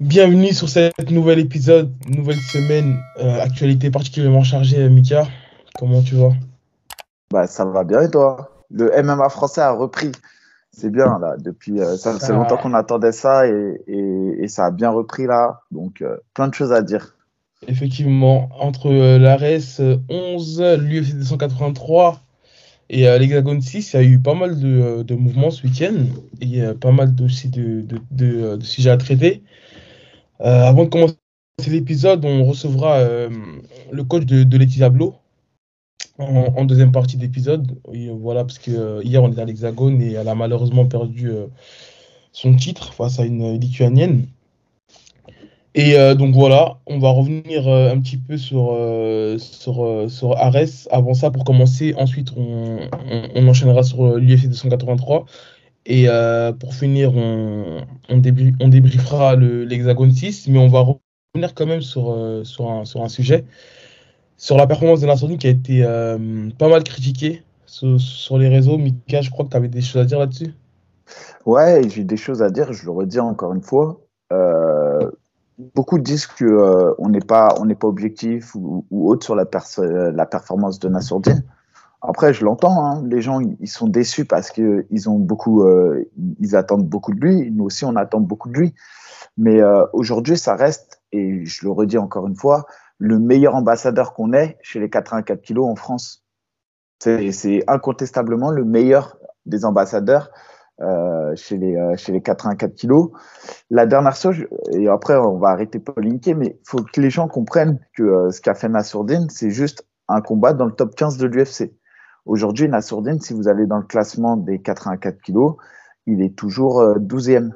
Bienvenue sur cet nouvel épisode, nouvelle semaine, euh, actualité particulièrement chargée, Mika. Comment tu vas? Bah ça va bien et toi? Le MMA français a repris. C'est bien là, depuis euh, ça fait longtemps qu'on attendait ça et, et, ça a bien repris là. Donc euh, plein de choses à dire. Effectivement, entre l'ARES 11, l'UFC 283 et l'Hexagone 6, il y a eu pas mal de, de mouvements ce week-end et pas mal aussi de, de, de, sujets à traiter. Euh, avant de commencer l'épisode, on recevra euh, le coach de, de Laetitia en, deuxième partie d'épisode. Voilà, parce que euh, hier on était à l'Hexagone et elle a malheureusement perdu son titre face à une lituanienne. Et donc voilà, on va revenir un petit peu sur, sur, sur Ares. Avant ça, pour commencer, ensuite on, on enchaînera sur l'UFC 283 et euh, pour finir, on, on, débriefera l'hexagone 6, mais on va revenir quand même sur, euh, sur, un, sujet, sur la performance de Nassourdine qui a été euh, pas mal critiquée sur, les réseaux. Mika, je crois que tu avais des choses à dire là-dessus. Ouais, j'ai des choses à dire, je le redis encore une fois. beaucoup disent qu'on on n'est pas, objectif ou, ou, autre sur la, la performance de Nassourdine. Après, je l'entends, hein, les gens ils sont déçus parce que ils ont beaucoup, euh, ils attendent beaucoup de lui. Nous aussi, on attend beaucoup de lui. Mais euh, aujourd'hui, ça reste, et je le redis encore une fois, le meilleur ambassadeur qu'on ait chez les 84 kilos en France. C'est incontestablement le meilleur des ambassadeurs euh, chez, les, euh, chez les 84 kilos. La dernière chose, et après on va arrêter polémiquer, mais il faut que les gens comprennent que euh, ce qu'a fait Nassourdine, c'est juste un combat dans le top 15 de l'UFC. Aujourd'hui, Nassourdine, si vous allez dans le classement des 84 kilos, il est toujours 12e. Euh,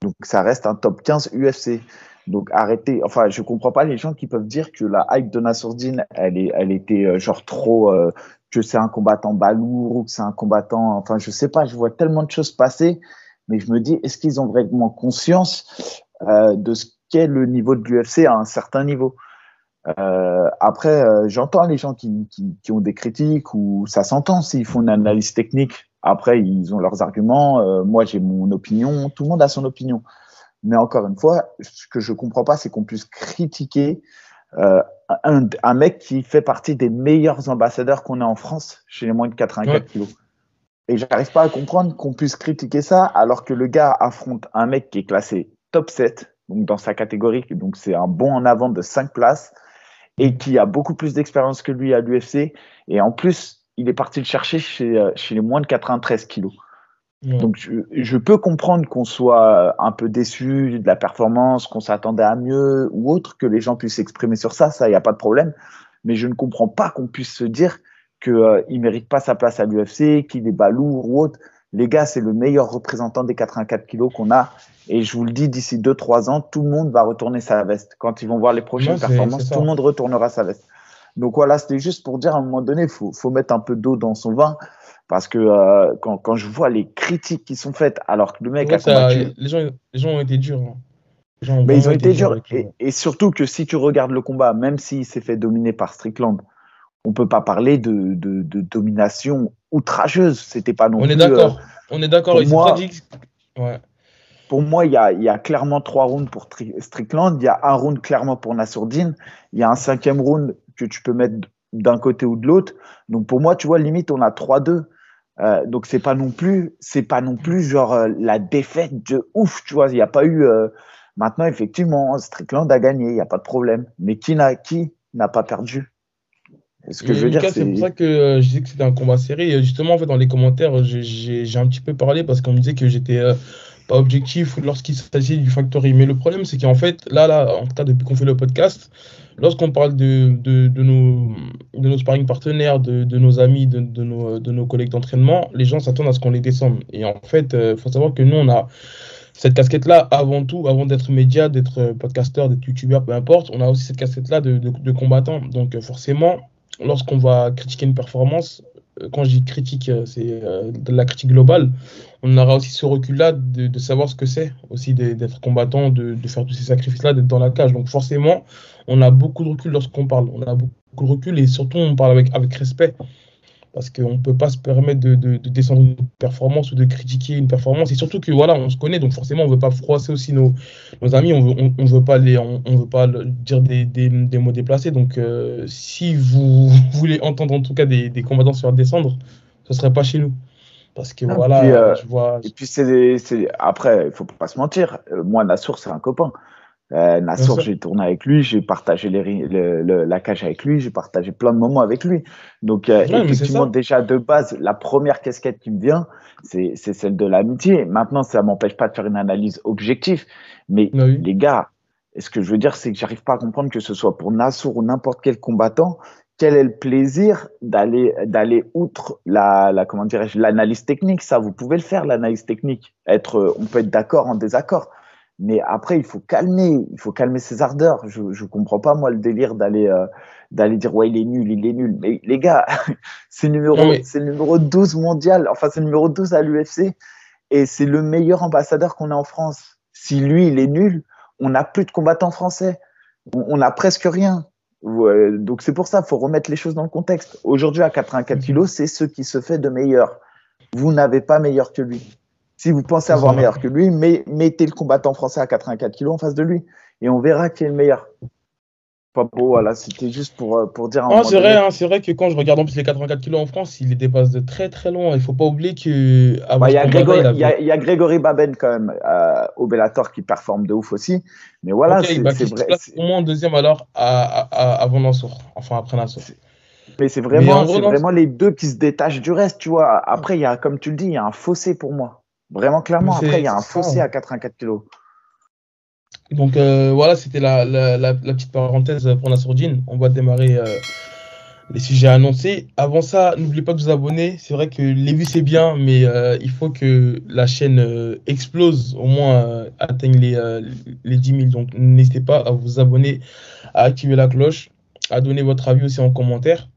Donc ça reste un top 15 UFC. Donc arrêtez. Enfin, je comprends pas les gens qui peuvent dire que la hype de Nassourdine, elle, est, elle était euh, genre trop, euh, que c'est un combattant balourd ou que c'est un combattant. Enfin, je sais pas, je vois tellement de choses passer, mais je me dis, est-ce qu'ils ont vraiment conscience de ce qu'est le niveau de l'UFC à un certain niveau? Euh, après, euh, j'entends les gens qui, qui, qui, ont des critiques ou ça s'entend s'ils font une analyse technique. Après, ils ont leurs arguments. Euh, moi, j'ai mon opinion. Tout le monde a son opinion. Mais encore une fois, ce que je comprends pas, c'est qu'on puisse critiquer un, un, mec qui fait partie des meilleurs ambassadeurs qu'on a en France chez les moins de 84 kg kilos. Et j'arrive pas à comprendre qu'on puisse critiquer ça alors que le gars affronte un mec qui est classé top 7, donc dans sa catégorie, donc c'est un bon en avant de 5 places et qui a beaucoup plus d'expérience que lui à l'UFC. Et en plus, il est parti le chercher chez, euh, chez les moins de 93 kilos. Donc, je, je, peux comprendre qu'on soit un peu déçu de la performance, qu'on s'attendait à mieux ou autre, que les gens puissent s'exprimer sur ça, ça, il n'y a pas de problème. Mais je ne comprends pas qu'on puisse se dire qu'il euh, ne mérite pas sa place à l'UFC, qu'il est bas lourd ou autre. Les gars, c'est le meilleur représentant des 84 kilos qu'on a. Et je vous le dis, d'ici 2-3 ans, tout le monde va retourner sa veste. Quand ils vont voir les prochaines performances, tout le monde retournera sa veste. Donc voilà, c'était juste pour dire à un moment donné, il faut, faut, mettre un peu d'eau dans son vin. Parce que euh, quand, quand, je vois les critiques qui sont faites, alors que le mec a combattu... les, gens, les gens ont été durs. Hein. Mais ils ont été, durs. et, et, surtout que si tu regardes le combat, même s'il s'est fait dominer par Strickland, on peut pas parler de, de, de domination outrageuse. C'était pas non on plus. Est d'accord. Euh, on est d'accord. Pour, moi, ouais. pour moi, il y a, y a, clairement trois rounds pour Strickland. Il y a un round clairement pour Nassourdine. Il y a un cinquième round que tu peux mettre d'un côté ou de l'autre. Donc pour moi, tu vois, limite, on a 3-2. Euh, donc c'est pas non plus, c'est pas non plus genre euh, la défaite de ouf, tu vois. Il n'y a pas eu. Euh, maintenant, effectivement, Strickland a gagné, il n'y a pas de problème. Mais qui n'a qui n'a pas perdu? Ce que je veux dire, c'est pour ça que euh, je disais que c'était un combat serré. Justement, en fait, dans les commentaires, j'ai un petit peu parlé parce qu'on me disait que j'étais euh, pas objectif lorsqu'il s'agit du factory. Mais le problème, c'est qu'en fait, là, là, en tout cas, depuis qu'on fait le podcast, lorsqu'on parle de, de, de, nos, de nos sparring partenaires, de, de nos amis, de, de, nos, de nos collègues d'entraînement, les gens s'attendent à ce qu'on les descende. Et en fait, il euh, faut savoir que nous, on a cette casquette-là, avant tout, avant d'être média, d'être podcasteur, d'être youtubeur, peu importe, on a aussi cette casquette-là de, de, de combattant. Donc, forcément, lorsqu'on va critiquer une performance, euh, quand je dis critique, euh, c'est euh, de la critique globale, on aura aussi ce recul-là de, savoir ce que c'est aussi d'être combattant, de, faire tous ces sacrifices-là, d'être dans la cage. Donc forcément, on a beaucoup de recul lorsqu'on parle. On a beaucoup de recul et surtout on parle avec, avec respect. Parce qu'on ne peut pas se permettre de, descendre une performance ou de critiquer une performance. Et surtout que voilà, on se connaît, donc forcément, on ne veut pas froisser aussi nos, amis, on ne on, veut pas, les, on, veut pas dire des, mots déplacés. Donc, euh, si vous voulez entendre en tout cas des, combattants se faire descendre, ce ne serait pas chez nous. Parce que voilà, euh, je vois. Et puis, c'est après, il ne faut pas se mentir, euh, moi, Nassour, c'est un copain. Euh, Nassour, j'ai tourné avec lui, j'ai partagé les, la cage avec lui, j'ai partagé plein de moments avec lui. Donc, euh, effectivement, déjà de base, la première casquette qui me vient, c'est celle de l'amitié. Maintenant, ça m'empêche pas de faire une analyse objective. Mais ah les gars, ce que je veux dire, c'est que j'arrive pas à comprendre que ce soit pour Nassour ou n'importe quel combattant, quel est le plaisir d'aller d'aller outre la, la comment dirais-je l'analyse technique. Ça, vous pouvez le faire, l'analyse technique. Être, on peut être d'accord en désaccord. Mais après, il faut calmer, il faut calmer ses ardeurs. Je ne comprends pas, moi, le délire d'aller euh, d'aller dire, ouais, il est nul, il est nul. Mais les gars, c'est numéro, c'est numéro 12 mondial, enfin, c'est numéro 12 à l'UFC. Et c'est le meilleur ambassadeur qu'on a en France. Si lui, il est nul, on n'a plus de combattants français. On n'a presque rien. donc c'est pour ça, il faut remettre les choses dans le contexte. Aujourd'hui, à 84 kilos, c'est ce qui se fait de meilleur. Vous n'avez pas meilleur que lui. Si vous pensez avoir meilleur que lui, mettez le combattant français à 84 kilos en face de lui et on verra qui est le meilleur. Pas beau, voilà, c'était juste pour, euh, pour dire. Non, c'est vrai, hein, c'est vrai que quand je regarde en plus les 84 kilos en France, il les dépasse de très très loin. Il faut pas oublier que. Bah, il y, a Grégory Baben quand même euh, au Bellator qui performe de ouf aussi. Mais voilà, c'est bah, vrai. Au moins deuxième alors avant Nassour, enfin après Nassour. Mais c'est vraiment, vraiment les deux qui se détachent du reste, tu vois. Après, il y a, comme tu le dis, il y a un fossé pour moi. Vraiment, clairement. Après, il y a un fossé à 84 kilos. Donc euh, voilà, c'était la, la, petite parenthèse pour la sourdine. On va démarrer euh, les sujets annoncés. Avant ça, n'oubliez pas de vous abonner. C'est vrai que les vues c'est bien, mais euh, il faut que la chaîne explose, au moins atteigne les, les 10 000. Donc n'hésitez pas à vous abonner, à activer la cloche, à donner votre avis aussi en commentaire.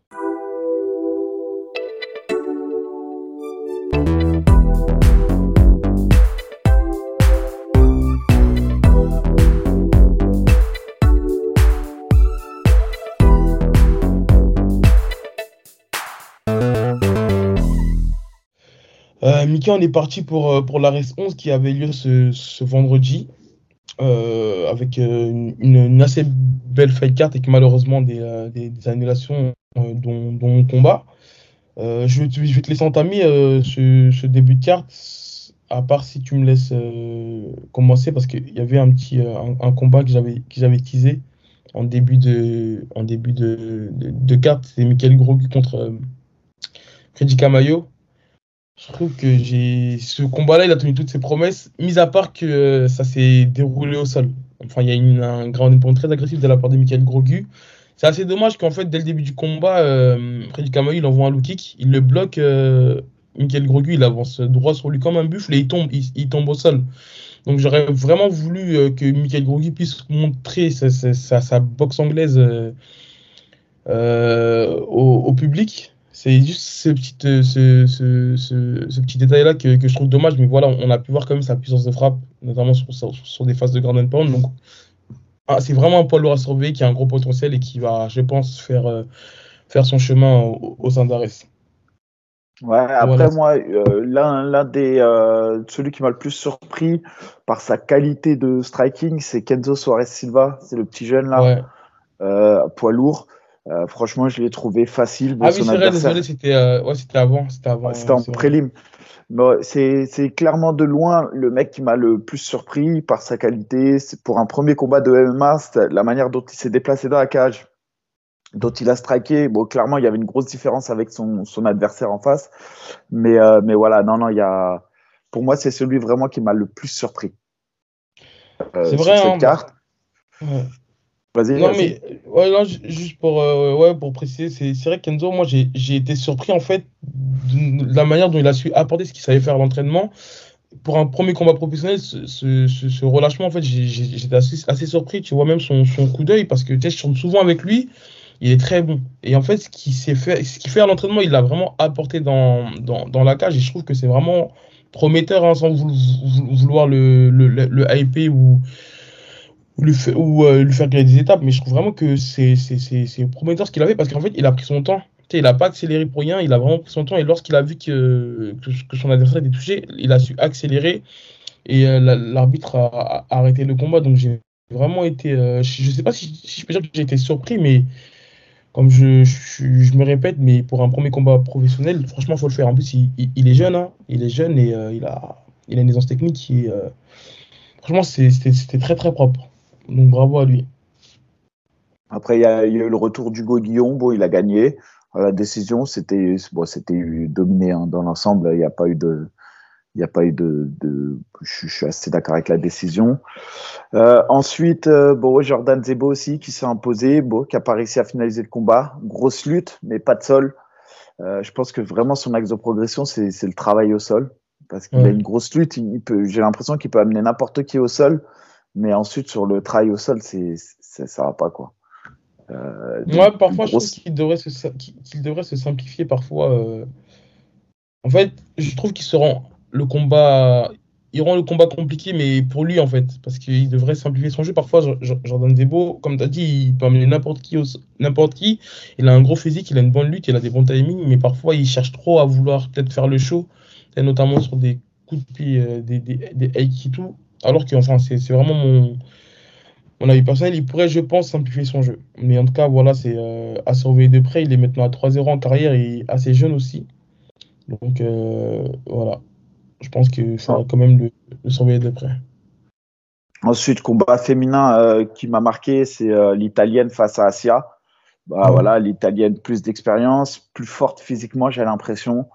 Mickey, on est parti pour, euh, pour la race 11 qui avait lieu ce, vendredi. Euh, avec euh, une, assez belle fight card et malheureusement des, annulations dont, dont, combat. je, vais te, je, vais te laisser entamer ce, début de carte, à part si tu me laisses commencer, parce qu'il y avait un petit un, combat que j'avais teasé en début de, en début de, de, carte. C'est Michael Grogu contre Freddy Camayo. Je trouve que ce combat-là, il a tenu toutes ses promesses, mis à part que euh, ça s'est déroulé au sol. Enfin, il y a une, un grand point très agressif de la part de Michael Grogu. C'est assez dommage qu'en fait, dès le début du combat, euh, Freddy il envoie un low kick, il le bloque. Euh, Michael Grogu, il avance droit sur lui comme un buffle et il tombe, il, tombe au sol. Donc j'aurais vraiment voulu euh, que Michael Grogu puisse montrer sa, sa, boxe anglaise au, public. C'est juste ce petit, euh, ce, ce, ce, petit détail-là que, que, je trouve dommage, mais voilà, on a pu voir quand même sa puissance de frappe, notamment sur, sur, des phases de Grand Pound. Donc, ah, c'est vraiment un poids lourd à surveiller qui a un gros potentiel et qui va, je pense, faire, euh, faire son chemin au, sein d'Ares. Ouais, après moi, euh, l'un des celui qui m'a le plus surpris par sa qualité de striking, c'est Kenzo Suarez Silva, c'est le petit jeune là, poids lourd. Euh, franchement, je l'ai trouvé facile. ah oui, c'est vrai, désolé, c'était euh, ouais, avant. C'était avant, c'était en prélim. c'est clairement de loin le mec qui m'a le plus surpris par sa qualité. Pour un premier combat de MMA, la manière dont il s'est déplacé dans la cage, dont il a striké. Bon, clairement, il y avait une grosse différence avec son, son adversaire en face. Mais, euh, mais voilà, non, non, il y a. Pour moi, c'est celui vraiment qui m'a le plus surpris. c'est vrai. Cette hein, carte. Ouais. Non, mais ouais, non, juste pour, euh, ouais, pour préciser, c'est vrai que Kenzo, moi, j'ai été surpris en fait de la manière dont il a su apporter ce qu'il savait faire à l'entraînement. Pour un premier combat professionnel, ce, ce, ce relâchement, en fait, j'étais assez, assez, surpris. Tu vois, même son, son coup d'œil, parce que tu sais, je tourne souvent avec lui, il est très bon. Et en fait, ce qu'il fait, ce qu'il fait à l'entraînement, il l'a vraiment apporté dans, dans, dans, la cage. Et je trouve que c'est vraiment prometteur, hein, sans vouloir le, le, le, le hyper ou ou lui, ou, euh, lui faire gagner des étapes, mais je trouve vraiment que c'est prometteur ce qu'il a fait parce qu'en fait, il a pris son temps il n'a pas accéléré pour rien, il a vraiment pris son temps. Et lorsqu'il a vu que, que, son adversaire était touché, il a su accélérer. Et euh, l'arbitre a, arrêté le combat. Donc j'ai vraiment été. Euh, je ne sais pas si, je peux dire que j'ai été surpris, mais comme je, je, me répète, mais pour un premier combat professionnel, franchement, il faut le faire. En plus, il, il, est jeune, hein, il est jeune et il, a, il a une aisance technique qui. franchement, c'était très très propre. Donc bravo à lui. Après, il y, a, eu le retour d'Hugo Guillon. Bon, il a gagné. La décision, c'était bon, c'était dominé hein, dans l'ensemble. Il n'y a pas eu de, il n'y a pas eu de, de... Je, suis assez d'accord avec la décision. Euh, ensuite, euh, bon, Jordan Zebo aussi qui s'est imposé, bon, qui a pas réussi à finaliser le combat. Grosse lutte, mais pas de sol. Euh, je pense que vraiment son axe de progression, c'est le travail au sol. Parce qu'il a une grosse lutte. Il peut, J'ai l'impression qu'il peut amener n'importe qui au sol. Mais ensuite, sur le travail au sol, c'est, ça va pas, quoi. Euh, Moi, parfois, je trouve qu'il devrait, se, qu'il devrait se simplifier parfois. Euh. En fait, je trouve qu'il se rend le combat. Il rend le combat compliqué, mais pour lui, en fait, parce qu'il devrait simplifier son jeu. Parfois, Jordan Debo, comme tu as dit, il peut amener n'importe qui, n'importe qui. Il a un gros physique, il a une bonne lutte, il a des bons timings, mais parfois, il cherche trop à vouloir peut-être faire le show, et notamment sur des coups de pied, euh, des, des, des aikitu, alors que enfin, c'est vraiment mon, mon avis personnel, il pourrait, je pense, simplifier son jeu. Mais en tout cas, voilà, c'est euh, à surveiller de près. Il est maintenant à 3-0 en carrière et assez jeune aussi. Donc euh, voilà, je pense qu'il faudra quand même le, surveiller de près. Ensuite, combat féminin euh, qui m'a marqué, c'est l'italienne face à Asia. Bah, Voilà, l'italienne plus d'expérience, plus forte physiquement, j'ai l'impression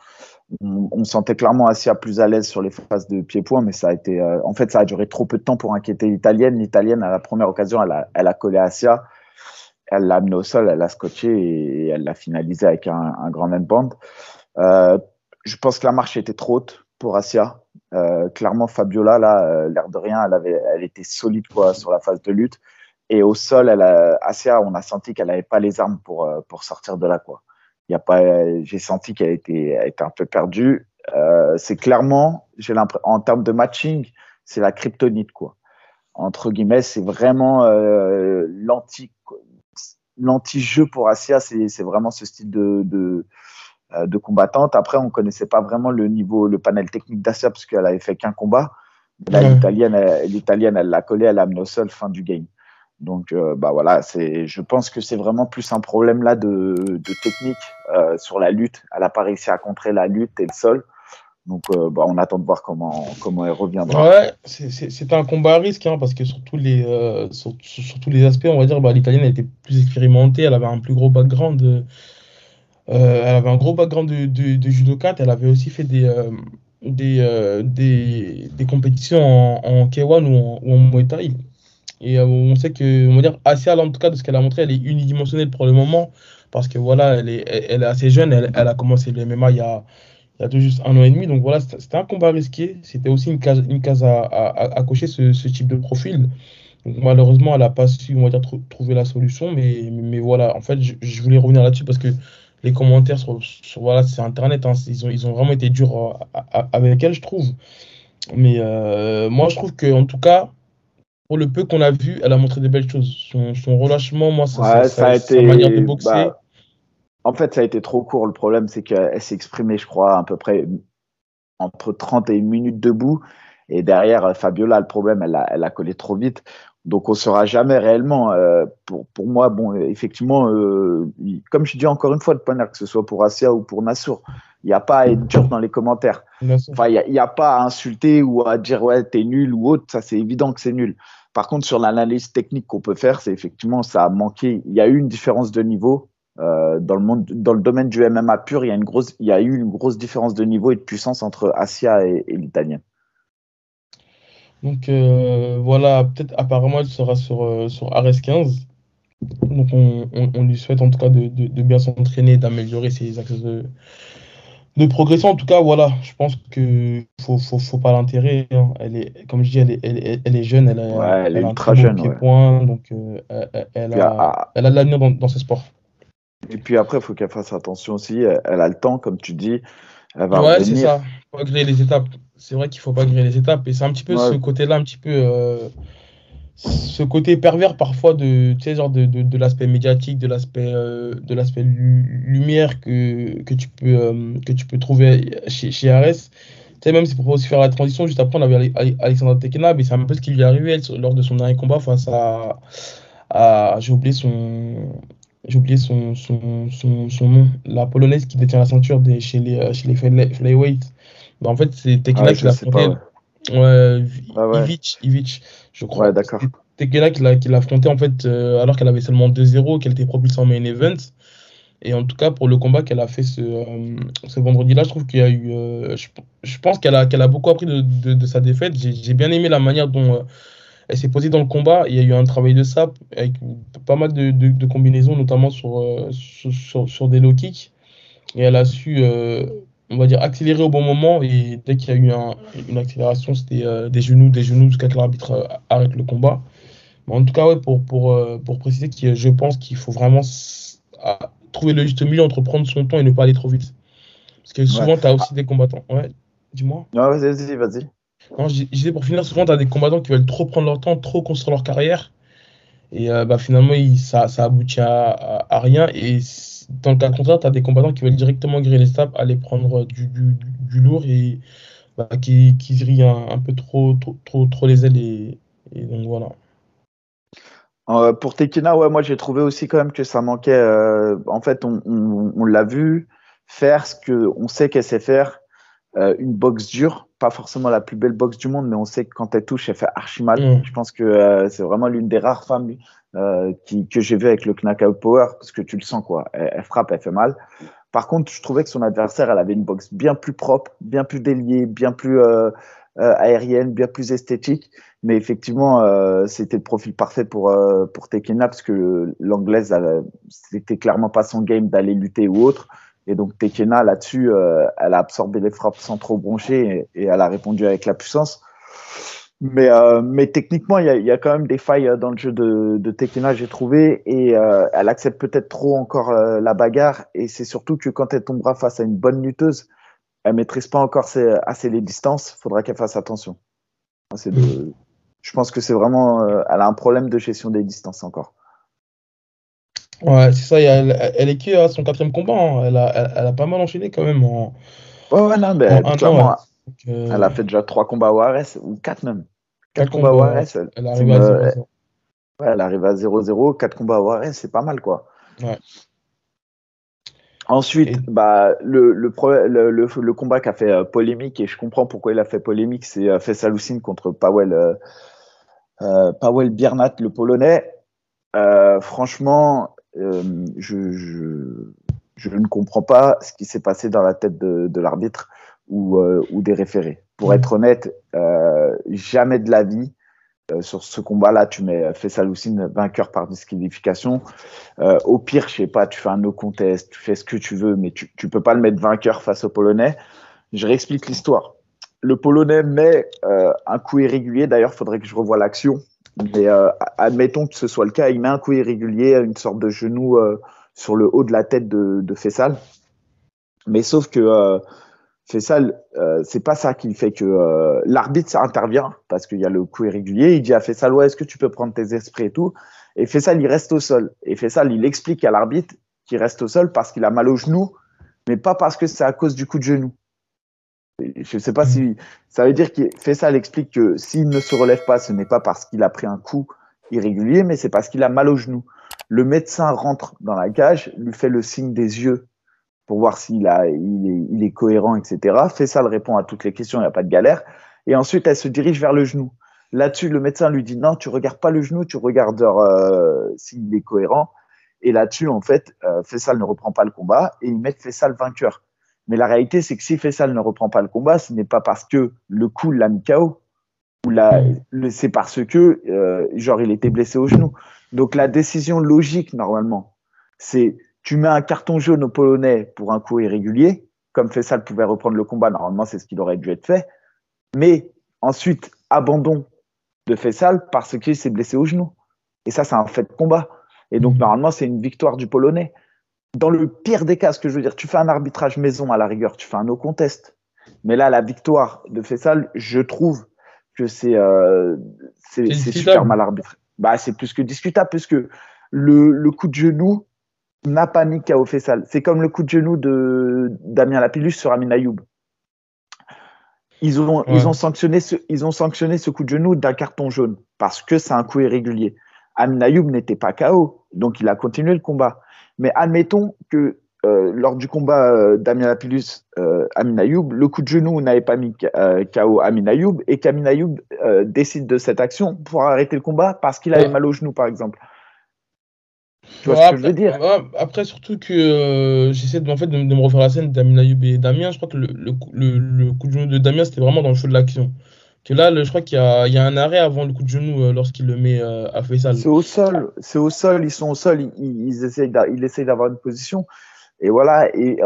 on, sentait clairement Asia plus à l'aise sur les phases de pied-point, mais ça a été, euh, en fait, ça a duré trop peu de temps pour inquiéter l'italienne. L'italienne, à la première occasion, elle a, elle a collé Asia, elle l'a amené au sol, elle l'a scotché et, elle l'a finalisé avec un, grand handband. Euh, je pense que la marche était trop haute pour Asia. Euh, clairement, Fabiola, là, l'air de rien, elle, avait, elle était solide quoi, sur la phase de lutte. Et au sol, elle a, Asia, on a senti qu'elle n'avait pas les armes pour, pour sortir de là. Quoi y a pas, j'ai senti qu'elle était, était un peu perdue. Euh, c'est clairement, j'ai l'impression, en termes de matching, c'est la kryptonite quoi. Entre guillemets, c'est vraiment euh, l'anti, l'anti-jeu pour Asia, c'est, c'est vraiment ce style de, de, euh, de combattante. Après, on connaissait pas vraiment le niveau, le panel technique d'Asia parce qu'elle avait fait qu'un combat. Là, l'italienne, l'italienne, elle l'a collé, elle l'a amené au sol, fin du game. Donc, euh, bah voilà, c'est, je pense que c'est vraiment plus un problème là de, technique euh, sur la lutte. Elle n'a pas réussi à contrer la lutte et le sol. Donc, euh, bah, on attend de voir comment, comment elle reviendra. Ouais, c'est un combat à risque hein, parce que sur tous, les, les aspects, on va dire, bah, l'italienne était plus expérimentée, elle avait un plus gros background. elle avait un gros background de, de, de. Elle avait aussi fait des, des, des, compétitions en, en K1 ou en, ou en Muay Thai. Et euh, on sait que, on va dire, Asia, en tout cas, de ce qu'elle a montré, elle est unidimensionnelle pour le moment. Parce que voilà, elle est, elle est assez jeune. Elle, elle, a commencé le MMA il y a, il y a tout juste un an et demi. Donc voilà, c'était un combat risqué. C'était aussi une case, une case à, à, à cocher, ce, ce, type de profil. Malheureusement, elle n'a pas su, on va dire, trouver la solution. Mais, mais, voilà, en fait, je, voulais revenir là-dessus parce que les commentaires sur, voilà, c'est Internet, hein, ils, ont, ils ont vraiment été durs euh, avec elle, je trouve. Mais euh, moi, je trouve qu'en tout cas, pour le peu qu'on a vu, elle a montré des belles choses. Son, relâchement, moi, ça, ça, a été, sa manière de boxer. Bah, en fait, ça a été trop court. Le problème, c'est qu'elle s'est exprimée, je crois, à peu près entre 30 et une minute debout. Et derrière, Fabiola, le problème, elle a, elle a collé trop vite. Donc, on ne saura jamais réellement. Euh, pour, pour moi, bon, effectivement, euh, comme je dis encore une fois, de point que ce soit pour Asia ou pour Nassour, il n'y a pas à être dur dans les commentaires. Enfin, il n'y a, a, pas à insulter ou à dire ouais, t'es nul ou autre. Ça, c'est évident que c'est nul. Par contre, sur l'analyse technique qu'on peut faire, c'est effectivement, ça a manqué. Il y a eu une différence de niveau. Euh, dans, le monde, dans le domaine du MMA pur, il y, a une grosse, il y a eu une grosse différence de niveau et de puissance entre Asia et, l'italien. Donc euh, voilà, peut-être apparemment elle sera sur, euh, sur RS15. Donc on, on, lui souhaite en tout cas de, de, de bien s'entraîner, d'améliorer ses axes de, de progression, en tout cas, voilà, je pense que faut, faut, faut pas l'enterrer. Hein. Elle est, comme je dis, elle est, elle, elle est jeune, elle, a, elle, est ultra jeune. Point, donc euh, elle, a, ah. elle, a, de l'avenir dans, dans ce sport. Et puis après, il faut qu'elle fasse attention aussi. Elle, a le temps, comme tu dis. Elle va ouais, c'est ça. Faut pas griller les étapes. C'est vrai qu'il faut pas griller les étapes. Et c'est un petit peu ce côté-là, un petit peu. Euh, ce côté pervers parfois de, genre de, de, l'aspect médiatique, de l'aspect euh, de l'aspect lumière que, que, tu peux, euh, que tu peux trouver chez, chez Ares. Tu sais, même si pour aussi faire la transition, juste après, on avait Alexandre Tekena, mais c'est un peu ce qui lui est arrivé lors de son dernier combat face à. à J'ai oublié son. J'ai oublié son, son, son, son, nom. La polonaise qui détient la ceinture des, chez les, euh, chez les flyweight. Bah, en fait, c'est Tekena ah, qui l'a. Ouais, ah Ivic, je crois. Ouais, d'accord. Tekena qui l'a affronté en fait euh, alors qu'elle avait seulement 2-0, qu'elle était propulsée en main event. Et en tout cas, pour le combat qu'elle a fait ce, euh, ce vendredi-là, je trouve qu'il y a eu. Euh, je, pense qu'elle a, qu'elle a beaucoup appris de, de, sa défaite. J'ai bien aimé la manière dont elle s'est posée dans le combat. Il y a eu un travail de sap avec pas mal de, de combinaisons, notamment sur, sur, sur, des low kicks. Et elle a su on va dire, accélérer au bon moment. Et dès qu'il y a eu une accélération, c'était euh, des genoux, des genoux jusqu'à que l'arbitre euh, arrête le combat. Mais en tout cas, ouais, pour, pour, euh, pour préciser, que je pense qu'il faut vraiment trouver le juste milieu entre prendre son temps et ne pas aller trop vite. Parce que souvent, tu as aussi des combattants. Ouais, dis-moi. Non, vas-y, vas-y. Non, je disais pour finir, souvent, tu as des combattants qui veulent trop prendre leur temps, trop construire leur carrière. Et bah, finalement, ça, ça aboutit à, à rien. Et dans le cas contraire, tu as des combattants qui veulent directement griller les stabs, aller prendre du, du, du lourd et bah, qui, qui grillent un, peu trop, trop, trop, les ailes. Et, donc voilà. Euh, pour Tekina, ouais, moi j'ai trouvé aussi quand même que ça manquait. Euh, en fait, on, on, l'a vu faire ce que on sait qu'elle sait faire, euh, une boxe dure, pas forcément la plus belle boxe du monde, mais on sait que quand elle touche, elle fait archi mal. Mm. Je pense que c'est vraiment l'une des rares femmes euh, que j'ai vu avec le knockout power, parce que tu le sens, quoi. Elle, frappe, elle fait mal. Par contre, je trouvais que son adversaire, elle avait une boxe bien plus propre, bien plus déliée, bien plus euh, euh, aérienne, bien plus esthétique. Mais effectivement, c'était le profil parfait pour, euh, pour Tekena, parce que l'anglaise, c'était clairement pas son game d'aller lutter ou autre. Et donc Tekena, là-dessus, elle a absorbé les frappes sans trop broncher et elle a répondu avec la puissance. Mais, euh, mais techniquement, il y a, y a, quand même des failles euh, dans le jeu de, de Tekena, j'ai trouvé, et euh, elle accepte peut-être trop encore euh, la bagarre. Et c'est surtout que quand elle tombera face à une bonne lutteuse, elle maîtrise pas encore ses, assez les distances. Il faudra qu'elle fasse attention. De, je pense que c'est vraiment, elle a un problème de gestion des distances encore. Ouais, c'est ça. Elle, elle est qui à son quatrième combat hein. elle, a, elle, a, pas mal enchaîné quand même. En, ouais, ouais, non, mais clairement, euh, elle a fait déjà trois combats au ARS, ou quatre même. Quatre combats au ARS. Elle, arrive à 0-0. Ouais, elle arrive à 0-0, 4 combats au ARS, c'est pas mal quoi. Ouais. Ensuite, bah, le, le, le, le, combat qui a fait euh, polémique, et je comprends pourquoi il a fait polémique, c'est euh, Fessaloucine contre Powell, euh, euh, Powell Biernat, le Polonais. Euh, franchement, je, je, je, ne comprends pas ce qui s'est passé dans la tête de, de l'arbitre ou, euh, ou des référés. Pour mm. être honnête, euh, jamais de la vie. Euh, sur ce combat-là, tu mets Faisal Houssine vainqueur par disqualification. Euh, au pire, je sais pas, tu fais un no contest, tu fais ce que tu veux, mais tu, tu peux pas le mettre vainqueur face au Polonais. Je réexplique l'histoire. Le Polonais met euh, un coup irrégulier. D'ailleurs, faudrait que je revoie l'action. Mais admettons que ce soit le cas, il met un coup irrégulier, une sorte de genou sur le haut de la tête de, de Fessal. Mais sauf que Fessal, euh, c'est pas ça qui fait que euh, l'arbitre intervient parce qu'il y a le coup irrégulier. Il dit à Fessal, ouais, est-ce que tu peux prendre tes esprits et tout? Et Fessal, il reste au sol. Et Fessal, il explique à l'arbitre qu'il reste au sol parce qu'il a mal au genou, mais pas parce que c'est à cause du coup de genou. Je sais pas si ça veut dire que Fessal explique que s'il ne se relève pas, ce n'est pas parce qu'il a pris un coup irrégulier, mais c'est parce qu'il a mal au genou. Le médecin rentre dans la cage, lui fait le signe des yeux pour voir s'il a, il est, il est cohérent, etc. Fessal répond à toutes les questions, il n'y a pas de galère. Et ensuite, elle se dirige vers le genou. Là-dessus, le médecin lui dit non, tu regardes pas le genou, tu regardes euh, s'il est cohérent. Et là-dessus, en fait, euh, Fessal ne reprend pas le combat et ils mettent Fessal vainqueur. Mais la réalité, c'est que si Fessal ne reprend pas le combat, ce n'est pas parce que le coup l'a mis KO, c'est parce que, euh, genre, il était blessé au genou. Donc la décision logique, normalement, c'est tu mets un carton jaune au Polonais pour un coup irrégulier, comme Fessal pouvait reprendre le combat, normalement c'est ce qui aurait dû être fait. Mais ensuite, abandon de Fessal parce qu'il s'est blessé au genou. Et ça, c'est un fait de combat. Et donc, mhm. normalement, c'est une victoire du Polonais. Dans le pire des cas, ce que je veux dire, tu fais un arbitrage maison à la rigueur, tu fais un no contest. Mais là, la victoire de Fessal, je trouve que c'est euh, super mal arbitré. Bah, c'est plus que discutable, puisque le, le coup de genou n'a pas mis KO Fessal. C'est comme le coup de genou de Damien Lapillus sur Amin Ayoub. Ils ont, ils, ont sanctionné ce, ils ont sanctionné ce coup de genou d'un carton jaune parce que c'est un coup irrégulier. Amin Ayoub n'était pas KO, donc il a continué le combat. Mais admettons que euh, lors du combat euh, d'Amin Lapillus, euh, Amin Ayoub, le coup de genou n'avait pas mis KO Amin Ayoub et qu'Amin Ayoub décide de cette action pour arrêter le combat parce qu'il avait mal au genou, par exemple. Tu vois ce que je veux dire? Après, surtout que j'essaie de, en fait, de, me refaire la scène d'Amin Ayoub et Damien. Je crois que le, le, le coup de genou de Damien, c'était vraiment dans le feu de l'action que là, je crois qu'il y, y, a un arrêt avant le coup de genou euh, lorsqu'il le met euh, à Faisal. C'est au sol, c'est au sol, ils sont au sol, ils, ils essayent d'avoir une position. Et voilà, et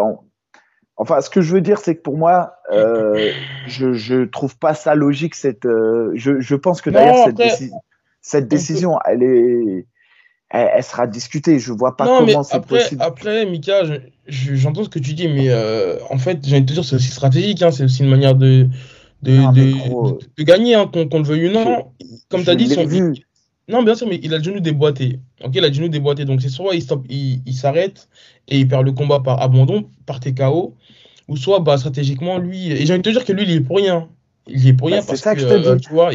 enfin, ce que je veux dire, c'est que pour moi, euh, je, je trouve pas ça logique. Cette, euh, je, je pense que d'ailleurs, cette, cette, décision, elle est. Elle, sera discutée. Je vois pas comment c'est possible. Après, Mika, j'entends ce que tu dis, mais en fait, j'ai envie de te dire, c'est aussi stratégique. Hein, c'est aussi une manière de, de, de, gagner, hein, qu'on le veuille ou non. Comme tu as dit, son, non, bien sûr, mais il a le genou déboîté. Ok, il a le genou déboîté. Donc, c'est soit il s'arrête il, et il perd le combat par abandon, par TKO, ou soit bah, stratégiquement, lui. Et j'ai envie de te dire que lui, il est pour rien. Il est pour rien bah, parce ça que, je te euh, dis. tu vois,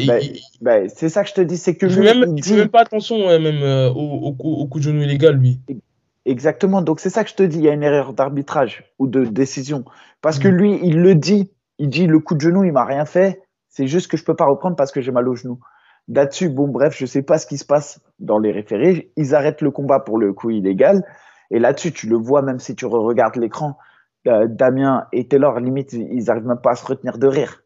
bah, c'est ça que je te dis, c'est que il même, il fait même pas attention même euh, au, au, coup de genou illégal, lui. Exactement. Donc c'est ça que je te dis. Il y a une erreur d'arbitrage ou de décision parce que mm. lui, il le dit il dit le coup de genou, il m'a rien fait. C'est juste que je peux pas reprendre parce que j'ai mal au genou. Là-dessus, bon, bref, je sais pas ce qui se passe dans les référés. Ils arrêtent le combat pour le coup illégal. Et là-dessus, tu le vois, même si tu regardes l'écran, euh, Damien et Taylor, limite, ils arrivent même pas à se retenir de rire.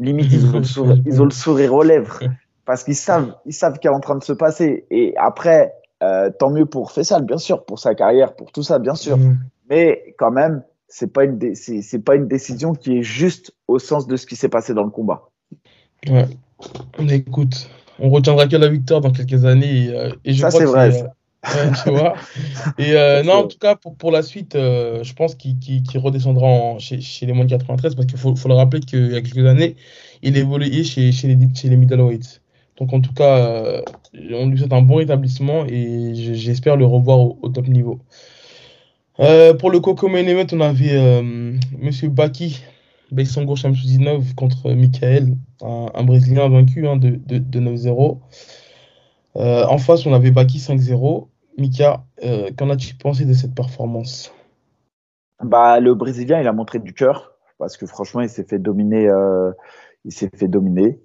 Limite, ils ont le sourire, ils ont le sourire aux lèvres parce qu'ils savent, ils savent qu'il est en train de se passer. Et après, euh, tant mieux pour Fessal, bien sûr, pour sa carrière, pour tout ça, bien sûr. Mm. Mais quand même, c'est pas une c'est pas une décision qui est juste au sens de ce qui s'est passé dans le combat. Ouais. Écoute, on retiendra que la victoire dans quelques années et, euh, je ça c'est vrai. tu vois. Et euh, non, en tout cas pour, pour la suite, je pense qu'il redescendra chez, chez, les moins de 93 parce qu'il faut, faut, le rappeler qu'il y a quelques années, il évoluait chez, chez les chez les middleweights. Donc en tout cas, on lui souhaite un bon établissement et j'espère le revoir au top niveau. Euh, pour le Coco Event, on avait euh, Monsieur Baki, Beisongo Chamsudinov contre Michael, un, Brésilien vaincu hein, de, de, de 9-0. Euh, en face, on avait Baki 5-0. Mika, qu'en as-tu pensé de cette performance? Bah, Le Brésilien, il a montré du cœur, parce que franchement, il s'est fait dominer. il s'est fait dominer.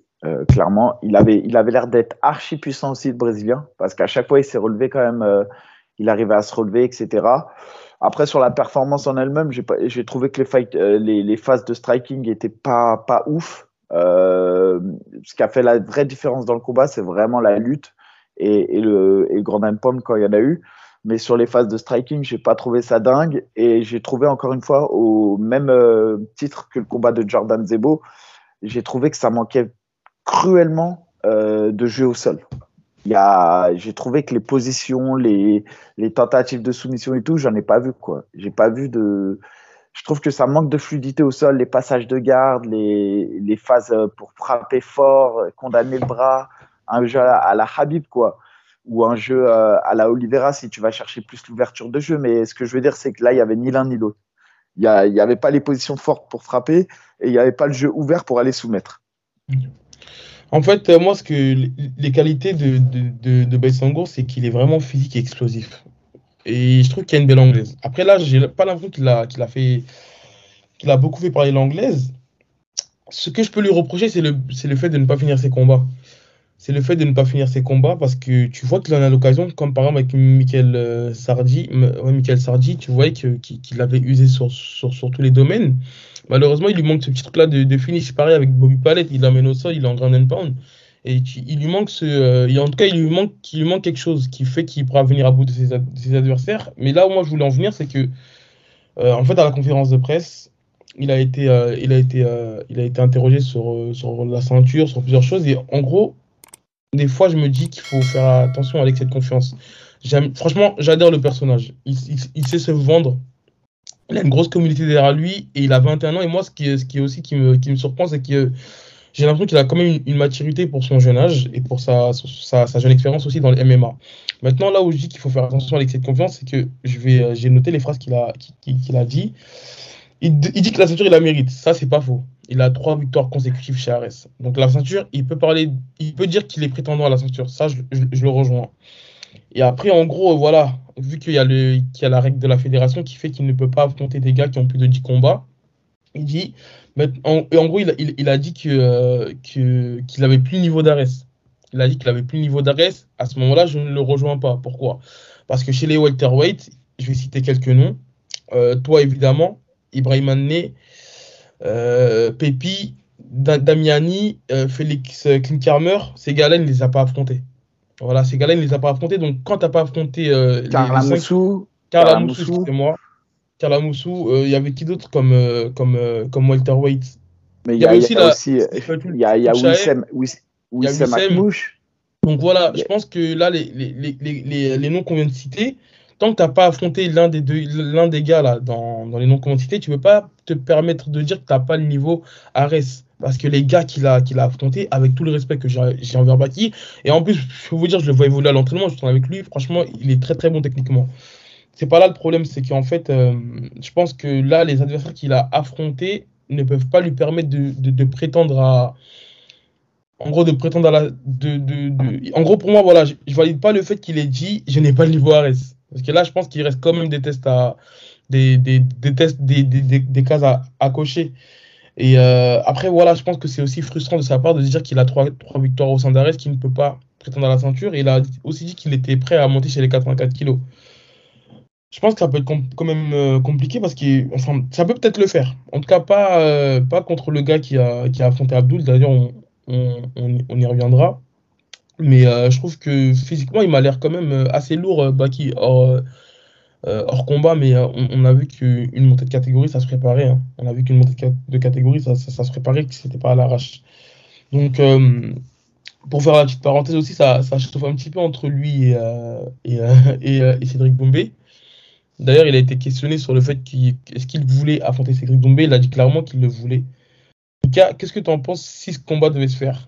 clairement, il avait, il avait l'air d'être archi puissant aussi, le Brésilien, parce qu'à chaque fois, il s'est relevé quand même. il arrivait à se relever, etc. Après, sur la performance en elle-même, j'ai trouvé que les, euh, les, phases de striking étaient pas, pas ouf. Euh, ce qui a fait la vraie différence dans le combat, c'est vraiment la lutte et, le, et grand pomme quand il y en a eu. Mais sur les phases de striking, j'ai pas trouvé ça dingue. Et j'ai trouvé encore une fois, au même euh, titre que le combat de Jordan Zebo, j'ai trouvé que ça manquait cruellement euh, de jeu au sol j'ai trouvé que les positions, les, tentatives de soumission et tout, j'en ai pas vu quoi. J'ai pas vu de. Je trouve que ça manque de fluidité au sol, les passages de garde, les, les phases euh, pour frapper fort, condamner le bras, un jeu à la, Habib quoi, ou un jeu euh, à la Oliveira si tu vas chercher plus l'ouverture de jeu. Mais ce que je veux dire, c'est que là, il y avait ni l'un ni l'autre. Il y, avait pas les positions fortes pour frapper et il y avait pas le jeu ouvert pour aller soumettre. En fait, euh, moi, ce que les qualités de, de, de, c'est qu'il est vraiment physique et explosif. Et je trouve qu'il a une belle anglaise. Après, là, j'ai pas l'impression qu'il a, qu'il a fait, qu'il a beaucoup fait parler l'anglaise. Ce que je peux lui reprocher, c'est le, c'est le fait de ne pas finir ses combats. C'est le fait de ne pas finir ses combats parce que tu vois qu'il en a l'occasion, comme par exemple avec Michael euh, Sardi, Michael Sardi, tu vois qu'il, qu'il avait usé sur, sur, sur tous les domaines. Malheureusement, il lui manque ce petit truc-là de, de, finish. Pareil avec Bobby Palette, il l'amène au sol, il est en grand and pound. Et il lui manque ce. Euh, en tout cas, il lui, manque, il lui manque quelque chose qui fait qu'il pourra venir à bout de ses, adversaires. Mais là où moi je voulais en venir, c'est que, euh, en fait, à la conférence de presse, il a été, il a été, il a été interrogé sur, sur la ceinture, sur plusieurs choses. Et en gros, des fois, je me dis qu'il faut faire attention l'excès de confiance. Franchement, j'adore le personnage. il, il, sait se vendre il a une grosse communauté derrière lui et il a 21 ans. Et moi, ce qui, aussi qui me, surprend, c'est que j'ai l'impression qu'il a quand même une, maturité pour son jeune âge et pour sa, jeune expérience aussi dans le MMA. Maintenant, là où je dis qu'il faut faire attention avec cette confiance, c'est que euh, j'ai noté les phrases qu'il a, dit. Il, dit que la ceinture, il la mérite. Ça, c'est pas faux. Il a trois victoires consécutives chez Ares. Donc la ceinture, il peut parler, il peut dire qu'il est prétendant à la ceinture. Ça, je, le rejoins. Et après, en gros, voilà, vu qu'il y, a la règle de la fédération qui fait qu'il ne peut pas affronter des gars qui ont plus de 10 combats, il dit, en, gros, il, a dit euh, qu'il avait plus le niveau d'Ares. Il a dit qu'il avait plus le niveau d'Ares. À ce moment-là, je ne le rejoins pas. Pourquoi? Parce que chez les welterweight, je vais citer quelques noms. Euh, toi, évidemment, Ibrahim Anne, euh, Pepi, Damiani, euh, Félix Klinkarmer, ces gars-là, il ne les a pas affrontés. Voilà, ces gars-là, il ne les a pas affrontés. Donc, quand tu n'as pas affronté. Euh, Carla Moussou. Carla Moussou, c'est moi. Carla Moussou, il y avait qui d'autre comme, comme, comme welterweight Mais il y, a aussi. Il y a, y a Wissem, Wissem Akmouche. Donc voilà, je pense que là, les, les, les, les noms qu'on vient de citer, tant que tu n'as pas affronté l'un des, deux, l'un des gars là, dans, dans les qu'on tu ne peux pas te permettre de dire que tu n'as pas le niveau Ares. Parce que les gars qu'il a, qu'il a affronté, avec tout le respect que j'ai, envers Baki, et en plus, je peux vous dire, je le vois évoluer à l'entraînement, je suis avec lui, franchement, il est très très bon techniquement. C'est pas là le problème, c'est qu'en fait, euh, je pense que là, les adversaires qu'il a affrontés ne peuvent pas lui permettre de, de, prétendre à, en gros, de prétendre à la. De, de, En gros, pour moi, voilà, je, ne valide pas le fait qu'il ait dit je n'ai pas le niveau Ares. Parce que là, je pense qu'il reste quand même des tests à, des, des, des tests, des, cases à, à cocher. Et euh, après, voilà, je pense que c'est aussi frustrant de sa part de dire qu'il a trois, trois victoires au sein d'Ares, qu'il ne peut pas prétendre à la ceinture. Et il a aussi dit qu'il était prêt à monter chez les 84 kilos. Je pense que ça peut être quand même euh, compliqué parce que ça peut peut-être le faire. En tout cas, pas, euh, pas contre le gars qui a, qui a affronté Abdul. D'ailleurs, on, on, on, y reviendra. Mais euh, je trouve que physiquement, il m'a l'air quand même euh, assez lourd, euh, Baki, hors, hors combat. Mais on, a vu qu'une montée de catégorie, ça se préparait. Hein. On a vu qu'une montée de catégorie, ça, ça, se préparait, que c'était pas à l'arrache. Donc, pour faire la petite parenthèse aussi, ça, ça chauffe un petit peu entre lui et, et, et, Cédric Bombé. D'ailleurs, il a été questionné sur le fait qu'il est-ce qu'il voulait affronter Cédric Bombé. Il a dit clairement qu'il le voulait. Qu'est-ce que tu en penses si ce combat devait se faire?